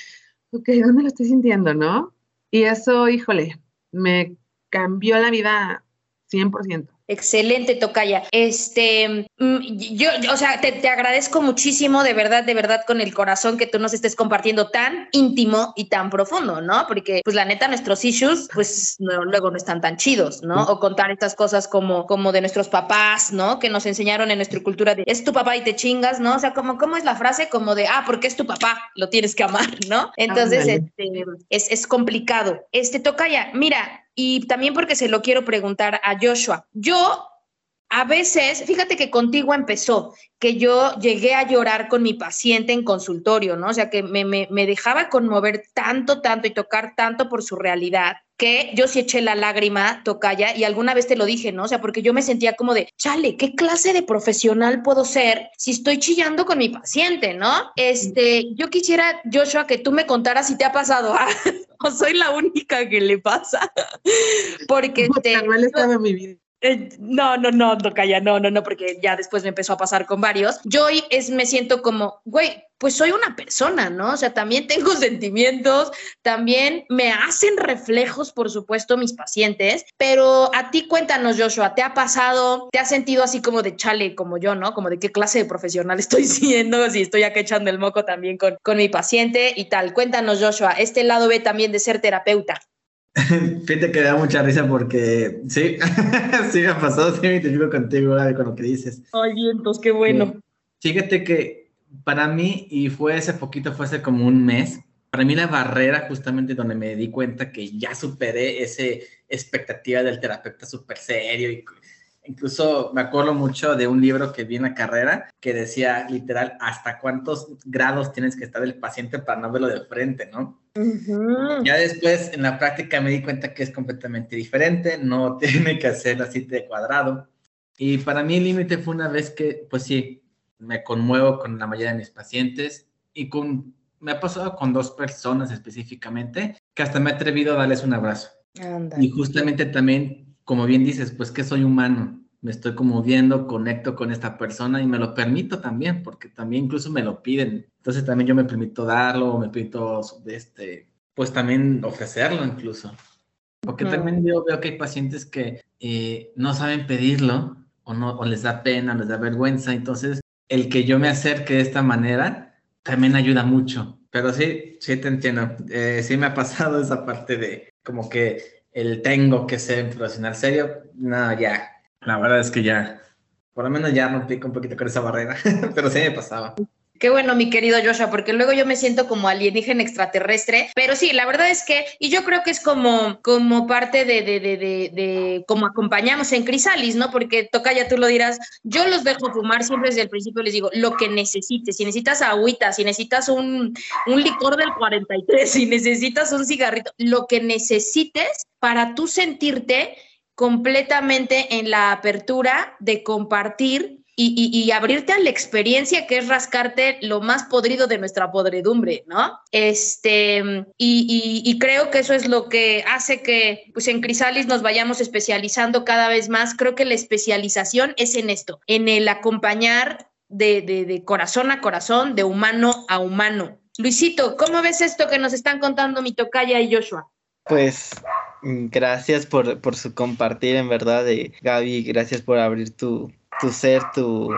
D: ok, ¿dónde lo estoy sintiendo, no? Y eso, híjole, me cambió la vida 100%.
C: Excelente, Tocaya. Este, mm, yo, o sea, te, te, agradezco muchísimo, de verdad, de verdad, con el corazón que tú nos estés compartiendo tan íntimo y tan profundo, ¿no? Porque, pues, la neta, nuestros issues, pues, no, luego no están tan chidos, ¿no? O contar estas cosas como, como de nuestros papás, ¿no? Que nos enseñaron en nuestra cultura de, es tu papá y te chingas, ¿no? O sea, como, ¿cómo es la frase? Como de, ah, porque es tu papá, lo tienes que amar, ¿no? Entonces, este, es, es complicado. Este, Tocaya, mira, y también porque se lo quiero preguntar a Joshua. Yo a veces, fíjate que contigo empezó, que yo llegué a llorar con mi paciente en consultorio, ¿no? O sea, que me, dejaba conmover tanto, tanto y tocar tanto por su realidad, que yo sí eché la lágrima, tocaya, y alguna vez te lo dije, ¿no? O sea, porque yo me sentía como de, chale, ¿qué clase de profesional puedo ser si estoy chillando con mi paciente, ¿no? Este, yo quisiera, Joshua, que tú me contaras si te ha pasado, o soy la única que le pasa, porque...
D: te, estaba en mi vida.
C: Eh, no, no, no, calla, no, no, no, porque ya después me empezó a pasar con varios. Yo es, me siento como, güey, pues soy una persona, ¿no? O sea, también tengo sentimientos, también me hacen reflejos, por supuesto, mis pacientes, pero a ti cuéntanos, Joshua, ¿te ha pasado, te has sentido así como de chale, como yo, ¿no? Como de qué clase de profesional estoy siendo, si estoy acá echando el moco también con, con mi paciente y tal. Cuéntanos, Joshua, este lado B también de ser terapeuta.
E: Fíjate que da mucha risa porque sí, sí me ha pasado, sí me identifico contigo con lo que dices.
C: Ay, vientos, qué bueno.
E: fíjate que para mí, y fue hace poquito, fue hace como un mes, para mí la barrera justamente donde me di cuenta que ya superé ese expectativa del terapeuta súper serio y Incluso me acuerdo mucho de un libro que vi en la carrera que decía literal hasta cuántos grados tienes que estar el paciente para no verlo de frente, ¿no? Ya después en la práctica me di cuenta que es completamente diferente, no tiene que hacer así de cuadrado. Y para mí el límite fue una vez que, pues sí, me conmuevo con la mayoría de mis pacientes y con, me ha pasado con dos personas específicamente que hasta me he atrevido a darles un abrazo. Y justamente también como bien dices, pues que soy humano, me estoy como viendo, conecto con esta persona y me lo permito también, porque también incluso me lo piden. Entonces también yo me permito darlo, me permito, este, pues también ofrecerlo incluso. Porque también yo veo que hay pacientes que eh, no saben pedirlo o, no, o les da pena, les da vergüenza. Entonces, el que yo me acerque de esta manera también ayuda mucho. Pero sí, sí te entiendo. Eh, sí me ha pasado esa parte de como que el tengo que ser un profesional serio, no, ya. La verdad es que ya, por lo menos ya rompí un poquito con esa barrera, pero sí me pasaba.
C: Qué bueno, mi querido Joshua, porque luego yo me siento como alienígena extraterrestre, pero sí, la verdad es que, y yo creo que es como, como parte de, de, de, de, como acompañamos en Crisalis, ¿no? Porque toca ya tú lo dirás, yo los dejo fumar siempre desde el principio, les digo, lo que necesites, si necesitas agüita, si necesitas un, un licor del 43, si necesitas un cigarrito, lo que necesites para tú sentirte completamente en la apertura de compartir y, abrirte a la experiencia que es rascarte lo más podrido de nuestra podredumbre, ¿no? Este, y, creo que eso es lo que hace que pues en Crisalis nos vayamos especializando cada vez más. Creo que la especialización es en esto, en el acompañar de, de, corazón a corazón, de humano a humano. Luisito, ¿cómo ves esto que nos están contando mi tocaya y Joshua?
B: Pues gracias por, por su compartir, en verdad, de Gaby, gracias por abrir tu, tu ser, tu,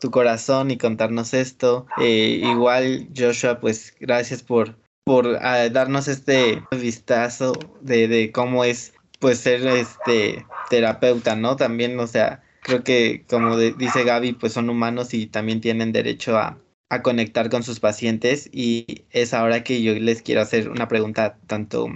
B: tu corazón y contarnos esto. Eh, igual, Joshua, pues gracias por, por ah, darnos este vistazo de, de cómo es pues ser este terapeuta, ¿no? También, o sea, creo que como dice Gaby, pues son humanos y también tienen derecho a, a conectar con sus pacientes y es ahora que yo les quiero hacer una pregunta tanto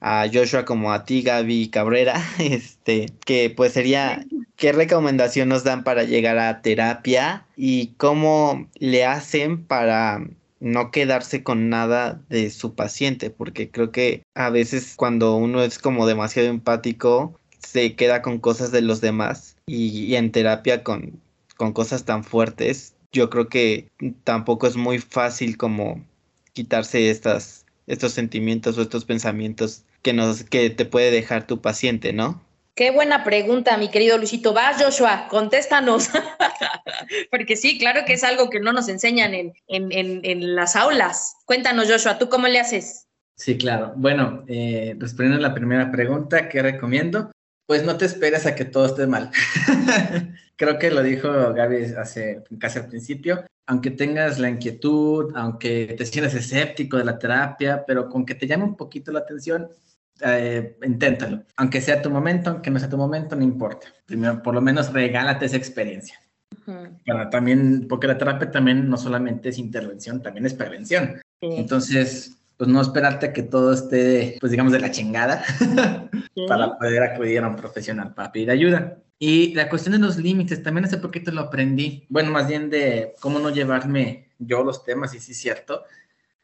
B: a Joshua como a ti, Gaby Cabrera, este, que pues sería, ¿qué recomendación nos dan para llegar a terapia y cómo le hacen para no quedarse con nada de su paciente? Porque creo que a veces cuando uno es como demasiado empático, se queda con cosas de los demás y, en terapia con, con cosas tan fuertes, yo creo que tampoco es muy fácil como quitarse estas estos sentimientos o estos pensamientos que, nos, que te puede dejar tu paciente, ¿no?
C: Qué buena pregunta, mi querido Luisito. Vas, Joshua, contéstanos. Porque sí, claro que es algo que no nos enseñan en, en, en, las aulas. Cuéntanos, Joshua, ¿tú cómo le haces?
E: Sí, claro. Bueno, eh, respondiendo a la primera pregunta, ¿qué recomiendo? Pues no te esperes a que todo esté mal. Creo que lo dijo Gaby hace casi al principio. Aunque tengas la inquietud, aunque te sientas escéptico de la terapia, pero con que te llame un poquito la atención, eh, inténtalo. Aunque sea tu momento, aunque no sea tu momento, no importa. Primero, por lo menos regálate esa experiencia. también, porque la terapia también no solamente es intervención, también es prevención. Entonces, pues no esperarte a que todo esté, pues digamos, de la chingada para poder acudir a un profesional para pedir ayuda. Y la cuestión de los límites, también hace poquito lo aprendí. Bueno, más bien de cómo no llevarme yo los temas, y sí es cierto.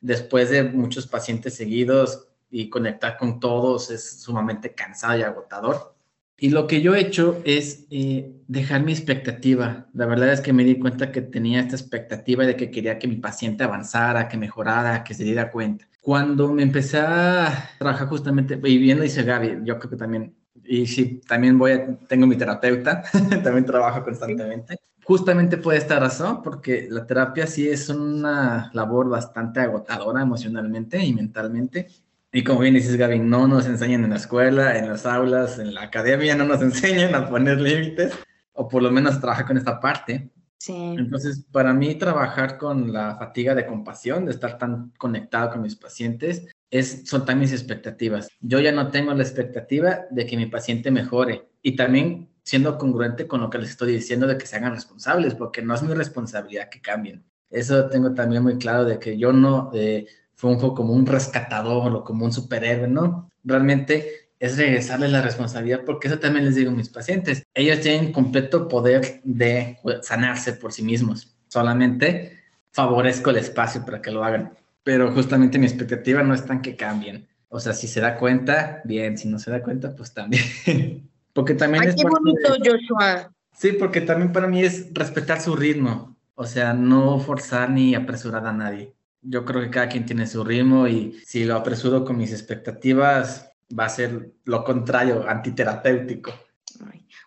E: Después de muchos pacientes seguidos y conectar con todos es sumamente cansado y agotador. Y lo que yo he hecho es eh, dejar mi expectativa. La verdad es que me di cuenta que tenía esta expectativa de que quería que mi paciente avanzara, que mejorara, que se diera cuenta. Cuando me empecé a trabajar justamente, y viendo dice Gaby, yo creo que también, y sí, también voy a, tengo mi terapeuta, también trabajo constantemente. Justamente por esta razón, porque la terapia sí es una labor bastante agotadora emocionalmente y mentalmente. Y como bien dices, Gaby, no nos enseñan en la escuela, en las aulas, en la academia, no nos enseñan a poner límites, o por lo menos trabajar con esta parte. Entonces, para mí trabajar con la fatiga de compasión, de estar tan conectado con mis pacientes, es soltar mis expectativas. Yo ya no tengo la expectativa de que mi paciente mejore y también siendo congruente con lo que les estoy diciendo de que se hagan responsables, porque no es mi responsabilidad que cambien. Eso tengo también muy claro de que yo no eh, funjo como un rescatador o como un superhéroe, ¿no? Realmente es regresarles la responsabilidad, porque eso también les digo a mis pacientes. Ellos tienen completo poder de sanarse por sí mismos. Solamente favorezco el espacio para que lo hagan. Pero justamente mi expectativa no es tan que cambien. O sea, si se da cuenta, bien. Si no se da cuenta, pues también. porque también
C: es. Qué bonito, Joshua.
E: Sí, porque también para mí es respetar su ritmo. O sea, no forzar ni apresurar a nadie. Yo creo que cada quien tiene su ritmo y si lo apresuro con mis expectativas, va a ser lo contrario, antiterapéutico.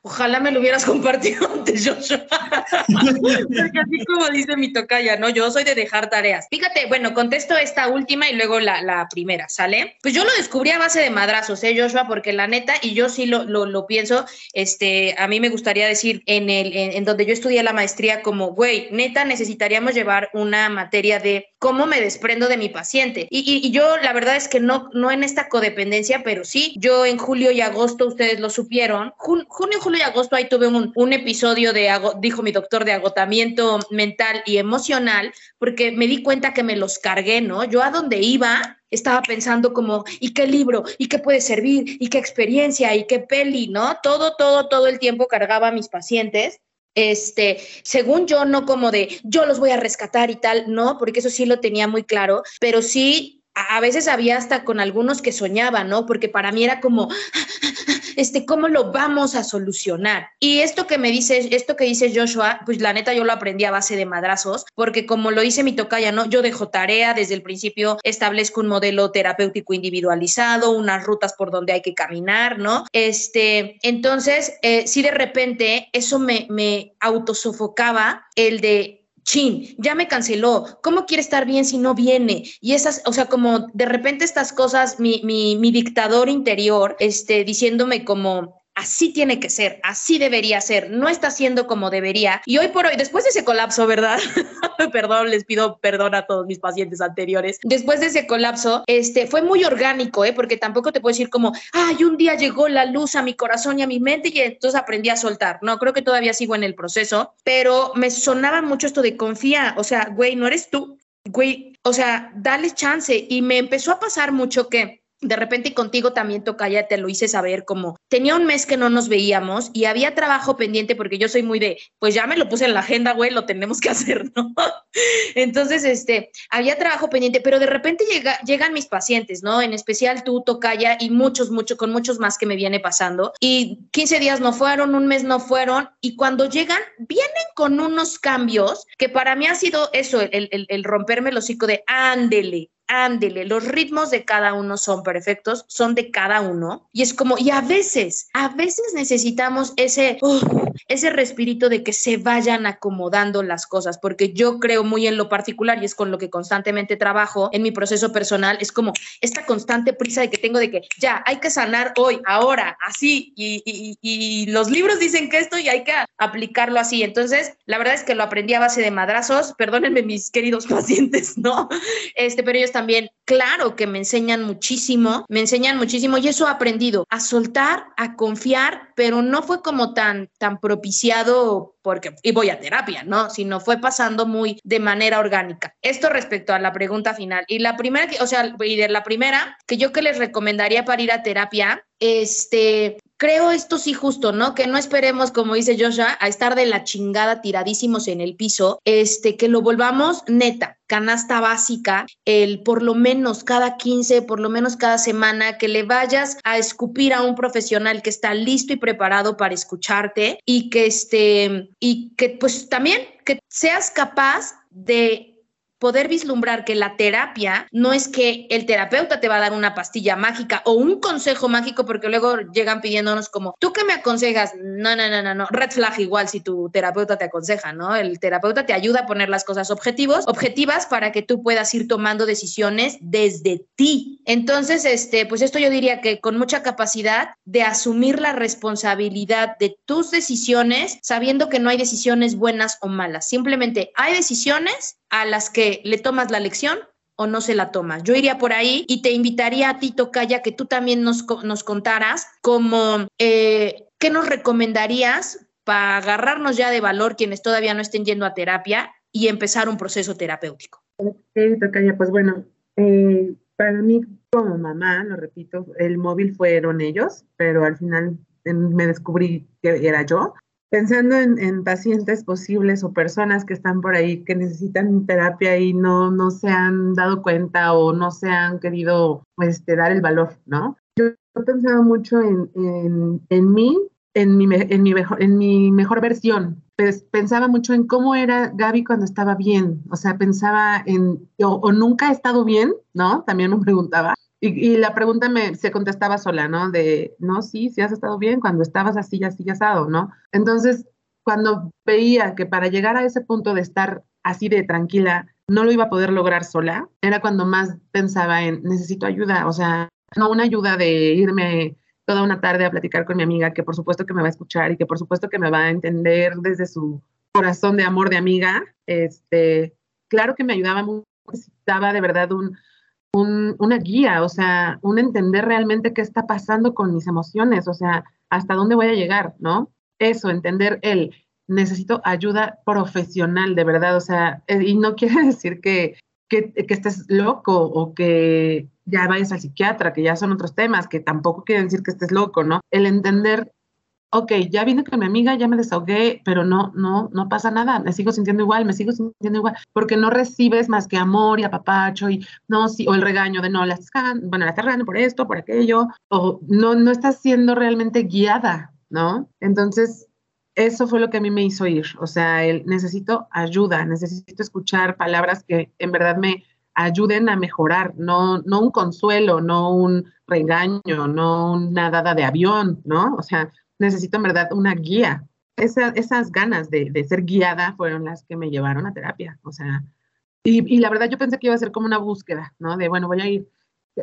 C: Ojalá me lo hubieras compartido antes, Joshua. Así como dice mi tocaya, ¿no? Yo soy de dejar tareas. Fíjate, bueno, contesto esta última y luego la, la primera, ¿sale? Pues yo lo descubrí a base de madrazos, ¿eh, Joshua? Porque la neta, y yo sí lo, lo, lo pienso, este, a mí me gustaría decir, en, el, en, donde yo estudié la maestría, como, güey, neta, necesitaríamos llevar una materia de cómo me desprendo de mi paciente. Y, y, yo, la verdad es que no, no en esta codependencia, pero sí, yo en julio y agosto, ustedes lo supieron, junio, julio y agosto ahí tuve un, un episodio de, dijo mi doctor, de agotamiento mental y emocional, porque me di cuenta que me los cargué, ¿no? Yo a donde iba estaba pensando como, ¿y qué libro? ¿Y qué puede servir? ¿Y qué experiencia? ¿Y qué peli? ¿No? Todo, todo, todo el tiempo cargaba a mis pacientes este, según yo, no como de yo los voy a rescatar y tal, no, porque eso sí lo tenía muy claro, pero sí a veces había hasta con algunos que soñaba, ¿no? Porque para mí era como, este, ¿cómo lo vamos a solucionar? Y esto que me dice, esto que dice Joshua, pues la neta yo lo aprendí a base de madrazos, porque como lo dice mi tocaya, ¿no? Yo dejo tarea desde el principio, establezco un modelo terapéutico individualizado, unas rutas por donde hay que caminar, ¿no? Este, entonces, eh, si de repente eso me, me autosofocaba el de chin, ya me canceló, ¿cómo quiere estar bien si no viene? Y esas, o sea, como de repente estas cosas, mi, mi, mi dictador interior, este, diciéndome como, así tiene que ser, así debería ser, no está siendo como debería. Y hoy por hoy, después de ese colapso, ¿verdad? perdón, les pido perdón a todos mis pacientes anteriores. Después de ese colapso, este, fue muy orgánico, ¿eh? Porque tampoco te puedo decir como, ay, un día llegó la luz a mi corazón y a mi mente y entonces aprendí a soltar. No, creo que todavía sigo en el proceso, pero me sonaba mucho esto de confía, o sea, güey, no eres tú, güey, o sea, dale chance. Y me empezó a pasar mucho que de repente contigo también toca, ya te lo hice saber, como tenía un mes que no nos veíamos y había trabajo pendiente porque yo soy muy de, pues ya me lo puse en la agenda, güey, lo tenemos que hacer, ¿no? Entonces, este, había trabajo pendiente, pero de repente llega, llegan mis pacientes, ¿no? En especial tú, Tocaya, y muchos, muchos, con muchos más que me viene pasando. Y 15 días no fueron, un mes no fueron, y cuando llegan, vienen con unos cambios que para mí ha sido eso, el, el, el romperme el hocico de, ándele, ándele, los ritmos de cada uno son perfectos, son de cada uno. Y es como, y a veces, a veces necesitamos ese, ese respirito de que se vayan acomodando las cosas, porque yo creo muy en lo particular y es con lo que constantemente trabajo en mi proceso personal, es como esta constante prisa de que tengo de que ya hay que sanar hoy, ahora, así, y, y, y los libros dicen que esto y hay que aplicarlo así. Entonces, la verdad es que lo aprendí a base de madrazos, perdónenme mis queridos pacientes, ¿no? Este, pero ellos también, claro que me enseñan muchísimo, me enseñan muchísimo y eso he aprendido a soltar, a confiar, pero no fue como tan, tan propiciado porque, y voy a terapia, ¿no? Sino fue pasando muy de manera orgánica. Esto respecto a la pregunta final. Y la primera, o sea, y la primera, que yo que les recomendaría para ir a terapia, este, creo esto sí justo, ¿no? Que no esperemos, como dice Joshua, a estar de la chingada tiradísimos en el piso, este, que lo volvamos neta, canasta básica, el por lo menos cada 15, por lo menos cada semana, que le vayas a escupir a un profesional que está listo y preparado para escucharte y que este, y que pues también que seas capaz de poder vislumbrar que la terapia no es que el terapeuta te va a dar una pastilla mágica o un consejo mágico, porque luego llegan pidiéndonos como, ¿tú qué me aconsejas? No, no, no, no, no, red flag igual si tu terapeuta te aconseja, ¿no? El terapeuta te ayuda a poner las cosas objetivos, objetivas para que tú puedas ir tomando decisiones desde ti. Entonces, este, pues esto yo diría que con mucha capacidad de asumir la responsabilidad de tus decisiones, sabiendo que no hay decisiones buenas o malas, simplemente hay decisiones a las que le tomas la lección o no se la tomas. Yo iría por ahí y te invitaría a ti, Tocaya, que tú también nos, nos contaras como, eh, ¿qué nos recomendarías para agarrarnos ya de valor quienes todavía no estén yendo a terapia y empezar un proceso terapéutico?
D: Ok, Tocaya, pues bueno, eh, para mí como mamá, lo repito, el móvil fueron ellos, pero al final me descubrí que era yo pensando en, pacientes posibles o personas que están por ahí que necesitan terapia y no, no se han dado cuenta o no se han querido pues, dar el valor, ¿no? Yo he pensado mucho en, en, en mí, en mi, en, mi mejor, en mi mejor versión. Pues, pensaba mucho en cómo era Gaby cuando estaba bien. O sea, pensaba en, o, o nunca he estado bien, ¿no? También me preguntaba. Y, la pregunta me, se contestaba sola, ¿no? De, no, sí, sí has estado bien cuando estabas así, así, asado, ¿no? Entonces, cuando veía que para llegar a ese punto de estar así de tranquila, no lo iba a poder lograr sola, era cuando más pensaba en, necesito ayuda, o sea, no una ayuda de irme toda una tarde a platicar con mi amiga, que por supuesto que me va a escuchar y que por supuesto que me va a entender desde su corazón de amor de amiga, este, claro que me ayudaba mucho, necesitaba de verdad un, una guía, o sea, un entender realmente qué está pasando con mis emociones, o sea, hasta dónde voy a llegar, ¿no? Eso, entender el, necesito ayuda profesional, de verdad, o sea, eh, y no quiere decir que, que, que, estés loco o que ya vayas al psiquiatra, que ya son otros temas, que tampoco quiere decir que estés loco, ¿no? El entender ok, ya vine con mi amiga, ya me desahogué, pero no, no, no pasa nada, me sigo sintiendo igual, me sigo sintiendo igual, porque no recibes más que amor y apapacho y no, sí, o el regaño de no, la estás bueno, la estás regando por esto, por aquello, o no, no estás siendo realmente guiada, ¿no? Entonces, eso fue lo que a mí me hizo ir, o sea, el, necesito ayuda, necesito escuchar palabras que en verdad me ayuden a mejorar, no, no un consuelo, no un regaño, no una dada de avión, ¿no? O sea, necesito en verdad una guía. esas ganas de, ser guiada fueron las que me llevaron a terapia, o sea, y, la verdad yo pensé que iba a ser como una búsqueda, ¿no? De, bueno, voy a ir.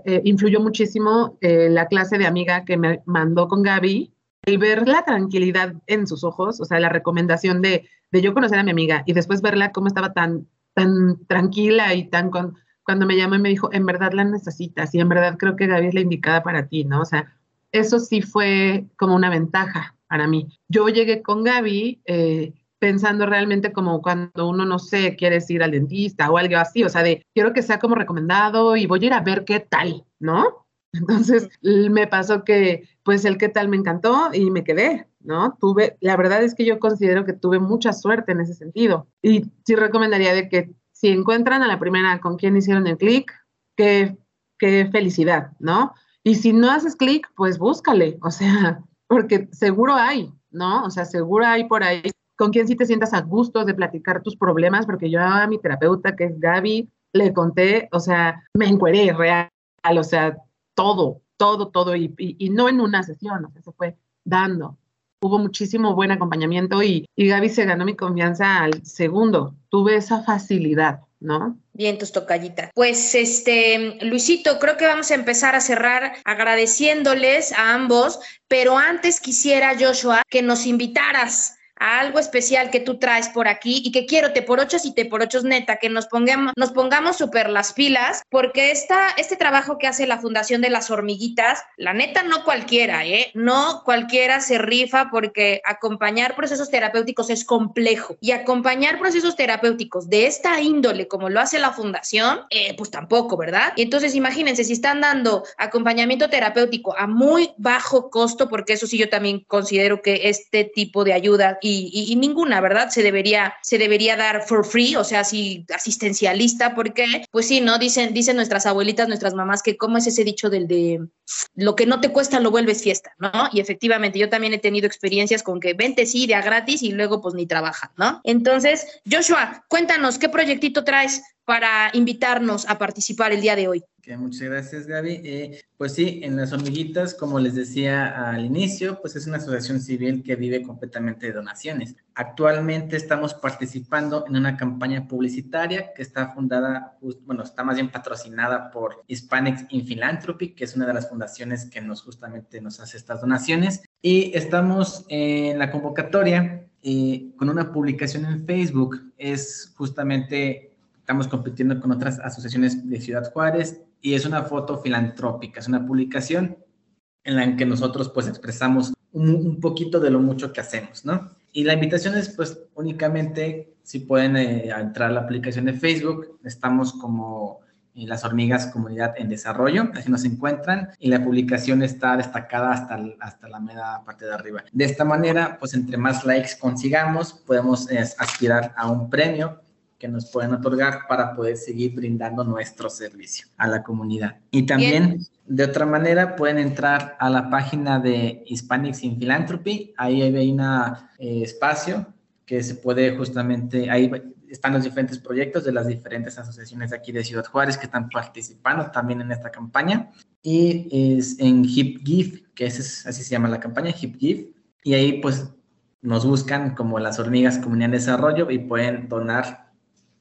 D: Eh, influyó muchísimo eh, la clase de amiga que me mandó con Gaby, el ver la tranquilidad en sus ojos, o sea, la recomendación de, de yo conocer a mi amiga y después verla cómo estaba tan tan tranquila y tan con, cuando me llamó y me dijo, en verdad la necesitas y en verdad creo que Gaby es la indicada para ti, ¿no? O sea, eso sí fue como una ventaja para mí. Yo llegué con Gaby eh, pensando realmente como cuando uno, no sé, quiere ir al dentista o algo así, o sea, de quiero que sea como recomendado y voy a ir a ver qué tal, ¿no? Entonces me pasó que pues el qué tal me encantó y me quedé, ¿no? Tuve, la verdad es que yo considero que tuve mucha suerte en ese sentido. Y sí recomendaría de que si encuentran a la primera con quien hicieron el clic, qué, qué felicidad, ¿no? Y si no haces clic, pues búscale, o sea, porque seguro hay, ¿no? O sea, seguro hay por ahí con quien sí te sientas a gusto de platicar tus problemas, porque yo a mi terapeuta, que es Gaby, le conté, o sea, me encueré real, o sea, todo, todo, todo, y, y, y no en una sesión, o sea, se fue dando hubo muchísimo buen acompañamiento y, y Gaby se ganó mi confianza al segundo. Tuve esa facilidad, ¿no?
C: Bien, tus tocallita. Pues este, Luisito, creo que vamos a empezar a cerrar agradeciéndoles a ambos, pero antes quisiera, Joshua, que nos invitaras algo especial que tú traes por aquí y que quiero te por ochos y te por ochos neta, que nos pongamos, nos pongamos súper las pilas, porque esta, este trabajo que hace la Fundación de las Hormiguitas, la neta no cualquiera, ¿eh? No cualquiera se rifa porque acompañar procesos terapéuticos es complejo y acompañar procesos terapéuticos de esta índole como lo hace la Fundación, eh, pues tampoco, ¿verdad? Y entonces imagínense, si están dando acompañamiento terapéutico a muy bajo costo, porque eso sí yo también considero que este tipo de ayuda y y, ninguna, ¿verdad? Se debería, se debería dar for free, o sea, así asistencialista, porque, pues sí, ¿no? Dicen, dicen nuestras abuelitas, nuestras mamás, que cómo es ese dicho del de lo que no te cuesta lo vuelves fiesta, ¿no? Y efectivamente, yo también he tenido experiencias con que vente, sí, de a gratis y luego pues ni trabajan, ¿no? Entonces, Joshua, cuéntanos, ¿qué proyectito traes para invitarnos a participar el día de hoy?
E: muchas gracias, Gaby. Eh, pues sí, en las hormiguitas, como les decía al inicio, pues es una asociación civil que vive completamente de donaciones. Actualmente estamos participando en una campaña publicitaria que está fundada, bueno, está más bien patrocinada por Hispanics in Philanthropy, que es una de las fundaciones que nos justamente nos hace estas donaciones. Y estamos en la convocatoria eh, con una publicación en Facebook. Es justamente, estamos compitiendo con otras asociaciones de Ciudad Juárez y es una foto filantrópica, es una publicación en la que nosotros pues expresamos un, poquito de lo mucho que hacemos, ¿no? Y la invitación es pues únicamente si pueden eh, entrar a la aplicación de Facebook, estamos como en las hormigas comunidad en desarrollo, así nos encuentran y la publicación está destacada hasta, hasta la media parte de arriba. De esta manera, pues entre más likes consigamos, podemos eh, aspirar a un premio que nos pueden otorgar para poder seguir brindando nuestro servicio a la comunidad. Y también, de otra manera, pueden entrar a la página de Hispanics in Philanthropy. Ahí hay un eh, espacio que se puede justamente, ahí están los diferentes proyectos de las diferentes asociaciones de aquí de Ciudad Juárez que están participando también en esta campaña. Y es en Hip Give, que es, así se llama la campaña, Hip Give. Y ahí pues nos buscan como las hormigas comunidad de desarrollo y pueden donar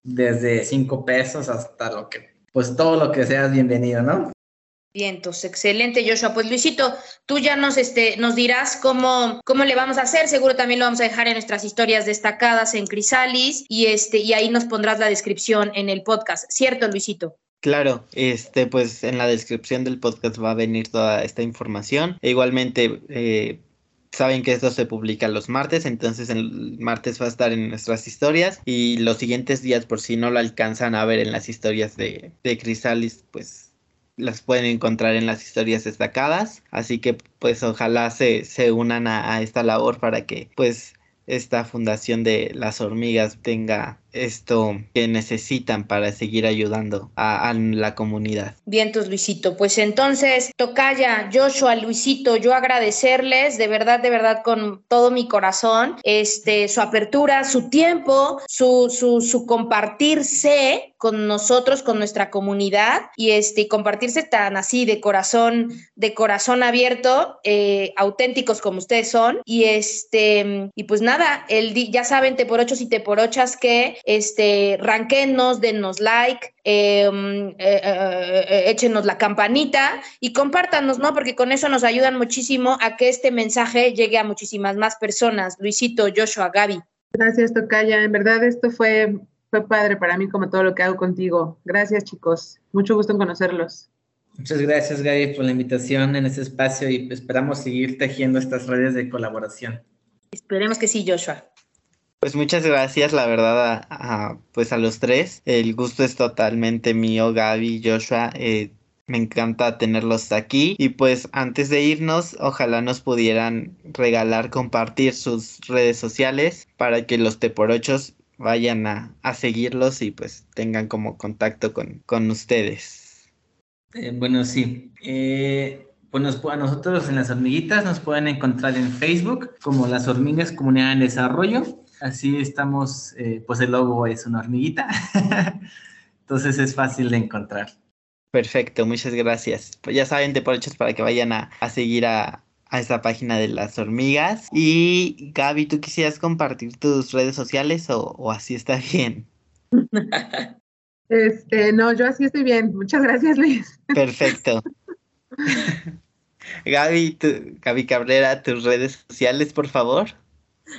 E: desde cinco pesos hasta lo que, pues todo lo que seas bienvenido, ¿no?
C: Bien, entonces, excelente, Joshua. Pues Luisito, tú ya nos, este, nos dirás cómo, cómo le vamos a hacer. Seguro también lo vamos a dejar en nuestras historias destacadas en Crisalis y, este, y ahí nos pondrás la descripción en el podcast. ¿Cierto, Luisito?
B: Claro, este, pues en la descripción del podcast va a venir toda esta información. E igualmente, eh, saben que esto se publica los martes, entonces el martes va a estar en nuestras historias y los siguientes días, por si no lo alcanzan a ver en las historias de, de Crisalis, pues las pueden encontrar en las historias destacadas. Así que pues ojalá se, se unan a, a esta labor para que pues esta fundación de las hormigas tenga esto que necesitan para seguir ayudando a, la comunidad.
C: Vientos, Luisito. Pues entonces, Tocaya, Joshua, Luisito, yo agradecerles de verdad, de verdad, con todo mi corazón, este, su apertura, su tiempo, su, su, compartirse con nosotros, con nuestra comunidad y este, compartirse tan así de corazón, de corazón abierto, eh, auténticos como ustedes son. Y este, y pues nada, el, ya saben, te por ocho y te por ochas que este, ranquenos, denos like, em, eh, eh, eh, échenos la campanita y compártanos, ¿no? Porque con eso nos ayudan muchísimo a que este mensaje llegue a muchísimas más personas. Luisito, Joshua, Gaby.
D: Gracias, Tocaya. En verdad, esto fue, fue padre para mí, como todo lo que hago contigo. Gracias, chicos. Mucho gusto en conocerlos.
E: Muchas gracias, Gaby, por la invitación en este espacio y esperamos seguir tejiendo estas redes de colaboración.
C: Esperemos que sí, Joshua.
B: Pues muchas gracias, la verdad, a, pues a los tres. El gusto es totalmente mío, Gaby, Joshua. Eh, me encanta tenerlos aquí. Y pues antes de irnos, ojalá nos pudieran regalar, compartir sus redes sociales para que los teporochos vayan a, seguirlos y pues tengan como contacto con, con ustedes.
E: Eh, bueno, sí. Eh, pues a nosotros en las hormiguitas nos pueden encontrar en Facebook como las hormigas comunidad en desarrollo Así estamos, eh, pues el logo es una hormiguita, entonces es fácil de encontrar.
B: Perfecto, muchas gracias. Pues ya saben, de por hechos para que vayan a, seguir a, a esta página de las hormigas. Y Gaby, ¿tú quisieras compartir tus redes sociales o, así está bien?
D: Este, no, yo así estoy bien. Muchas gracias, Luis.
B: Perfecto. Gaby, Gaby Cabrera, tus redes sociales, por favor.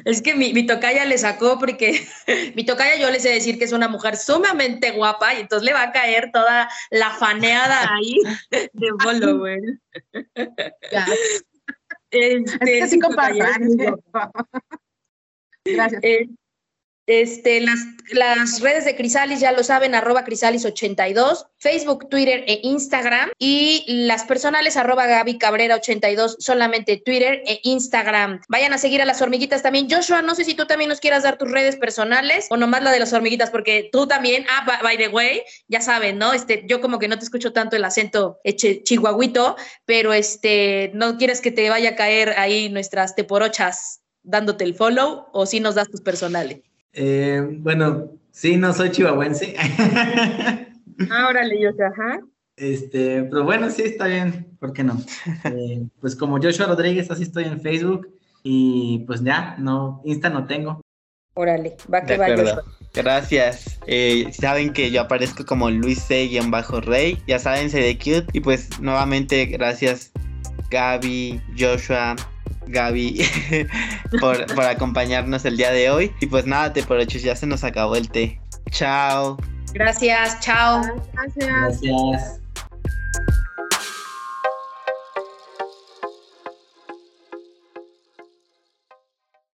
C: Es que mi, mi, tocaya le sacó porque mi tocaya yo les sé decir que es una mujer sumamente guapa y entonces le va a caer toda la faneada ahí de followers.
D: Este, es que sí, Gracias.
C: Eh, este, las, las redes de Crisalis ya lo saben, arroba Crisalis82, Facebook, Twitter e Instagram. Y las personales, arroba Gaby Cabrera82, solamente Twitter e Instagram. Vayan a seguir a las hormiguitas también. Joshua, no sé si tú también nos quieras dar tus redes personales o nomás la de las hormiguitas, porque tú también, ah, by the way, ya saben, ¿no? Este, yo como que no te escucho tanto el acento chihuahuito, pero este, no quieres que te vaya a caer ahí nuestras teporochas dándote el follow o si nos das tus personales.
E: Eh, bueno, sí, no soy chihuahuense.
C: ah, órale, yo, ajá.
E: Este, pero bueno, sí, está bien, ¿por qué no? Eh, pues como Joshua Rodríguez, así estoy en Facebook y pues ya, no, Insta no tengo.
C: Órale, va que va
B: Gracias. Eh, saben que yo aparezco como Luis C-Rey. Ya saben, se de cute. Y pues nuevamente, gracias Gaby, Joshua, Gaby, por, por, acompañarnos el día de hoy. Y pues nada, te por hecho ya se nos acabó el té. Chao.
C: Gracias, chao.
D: Gracias.
E: Gracias.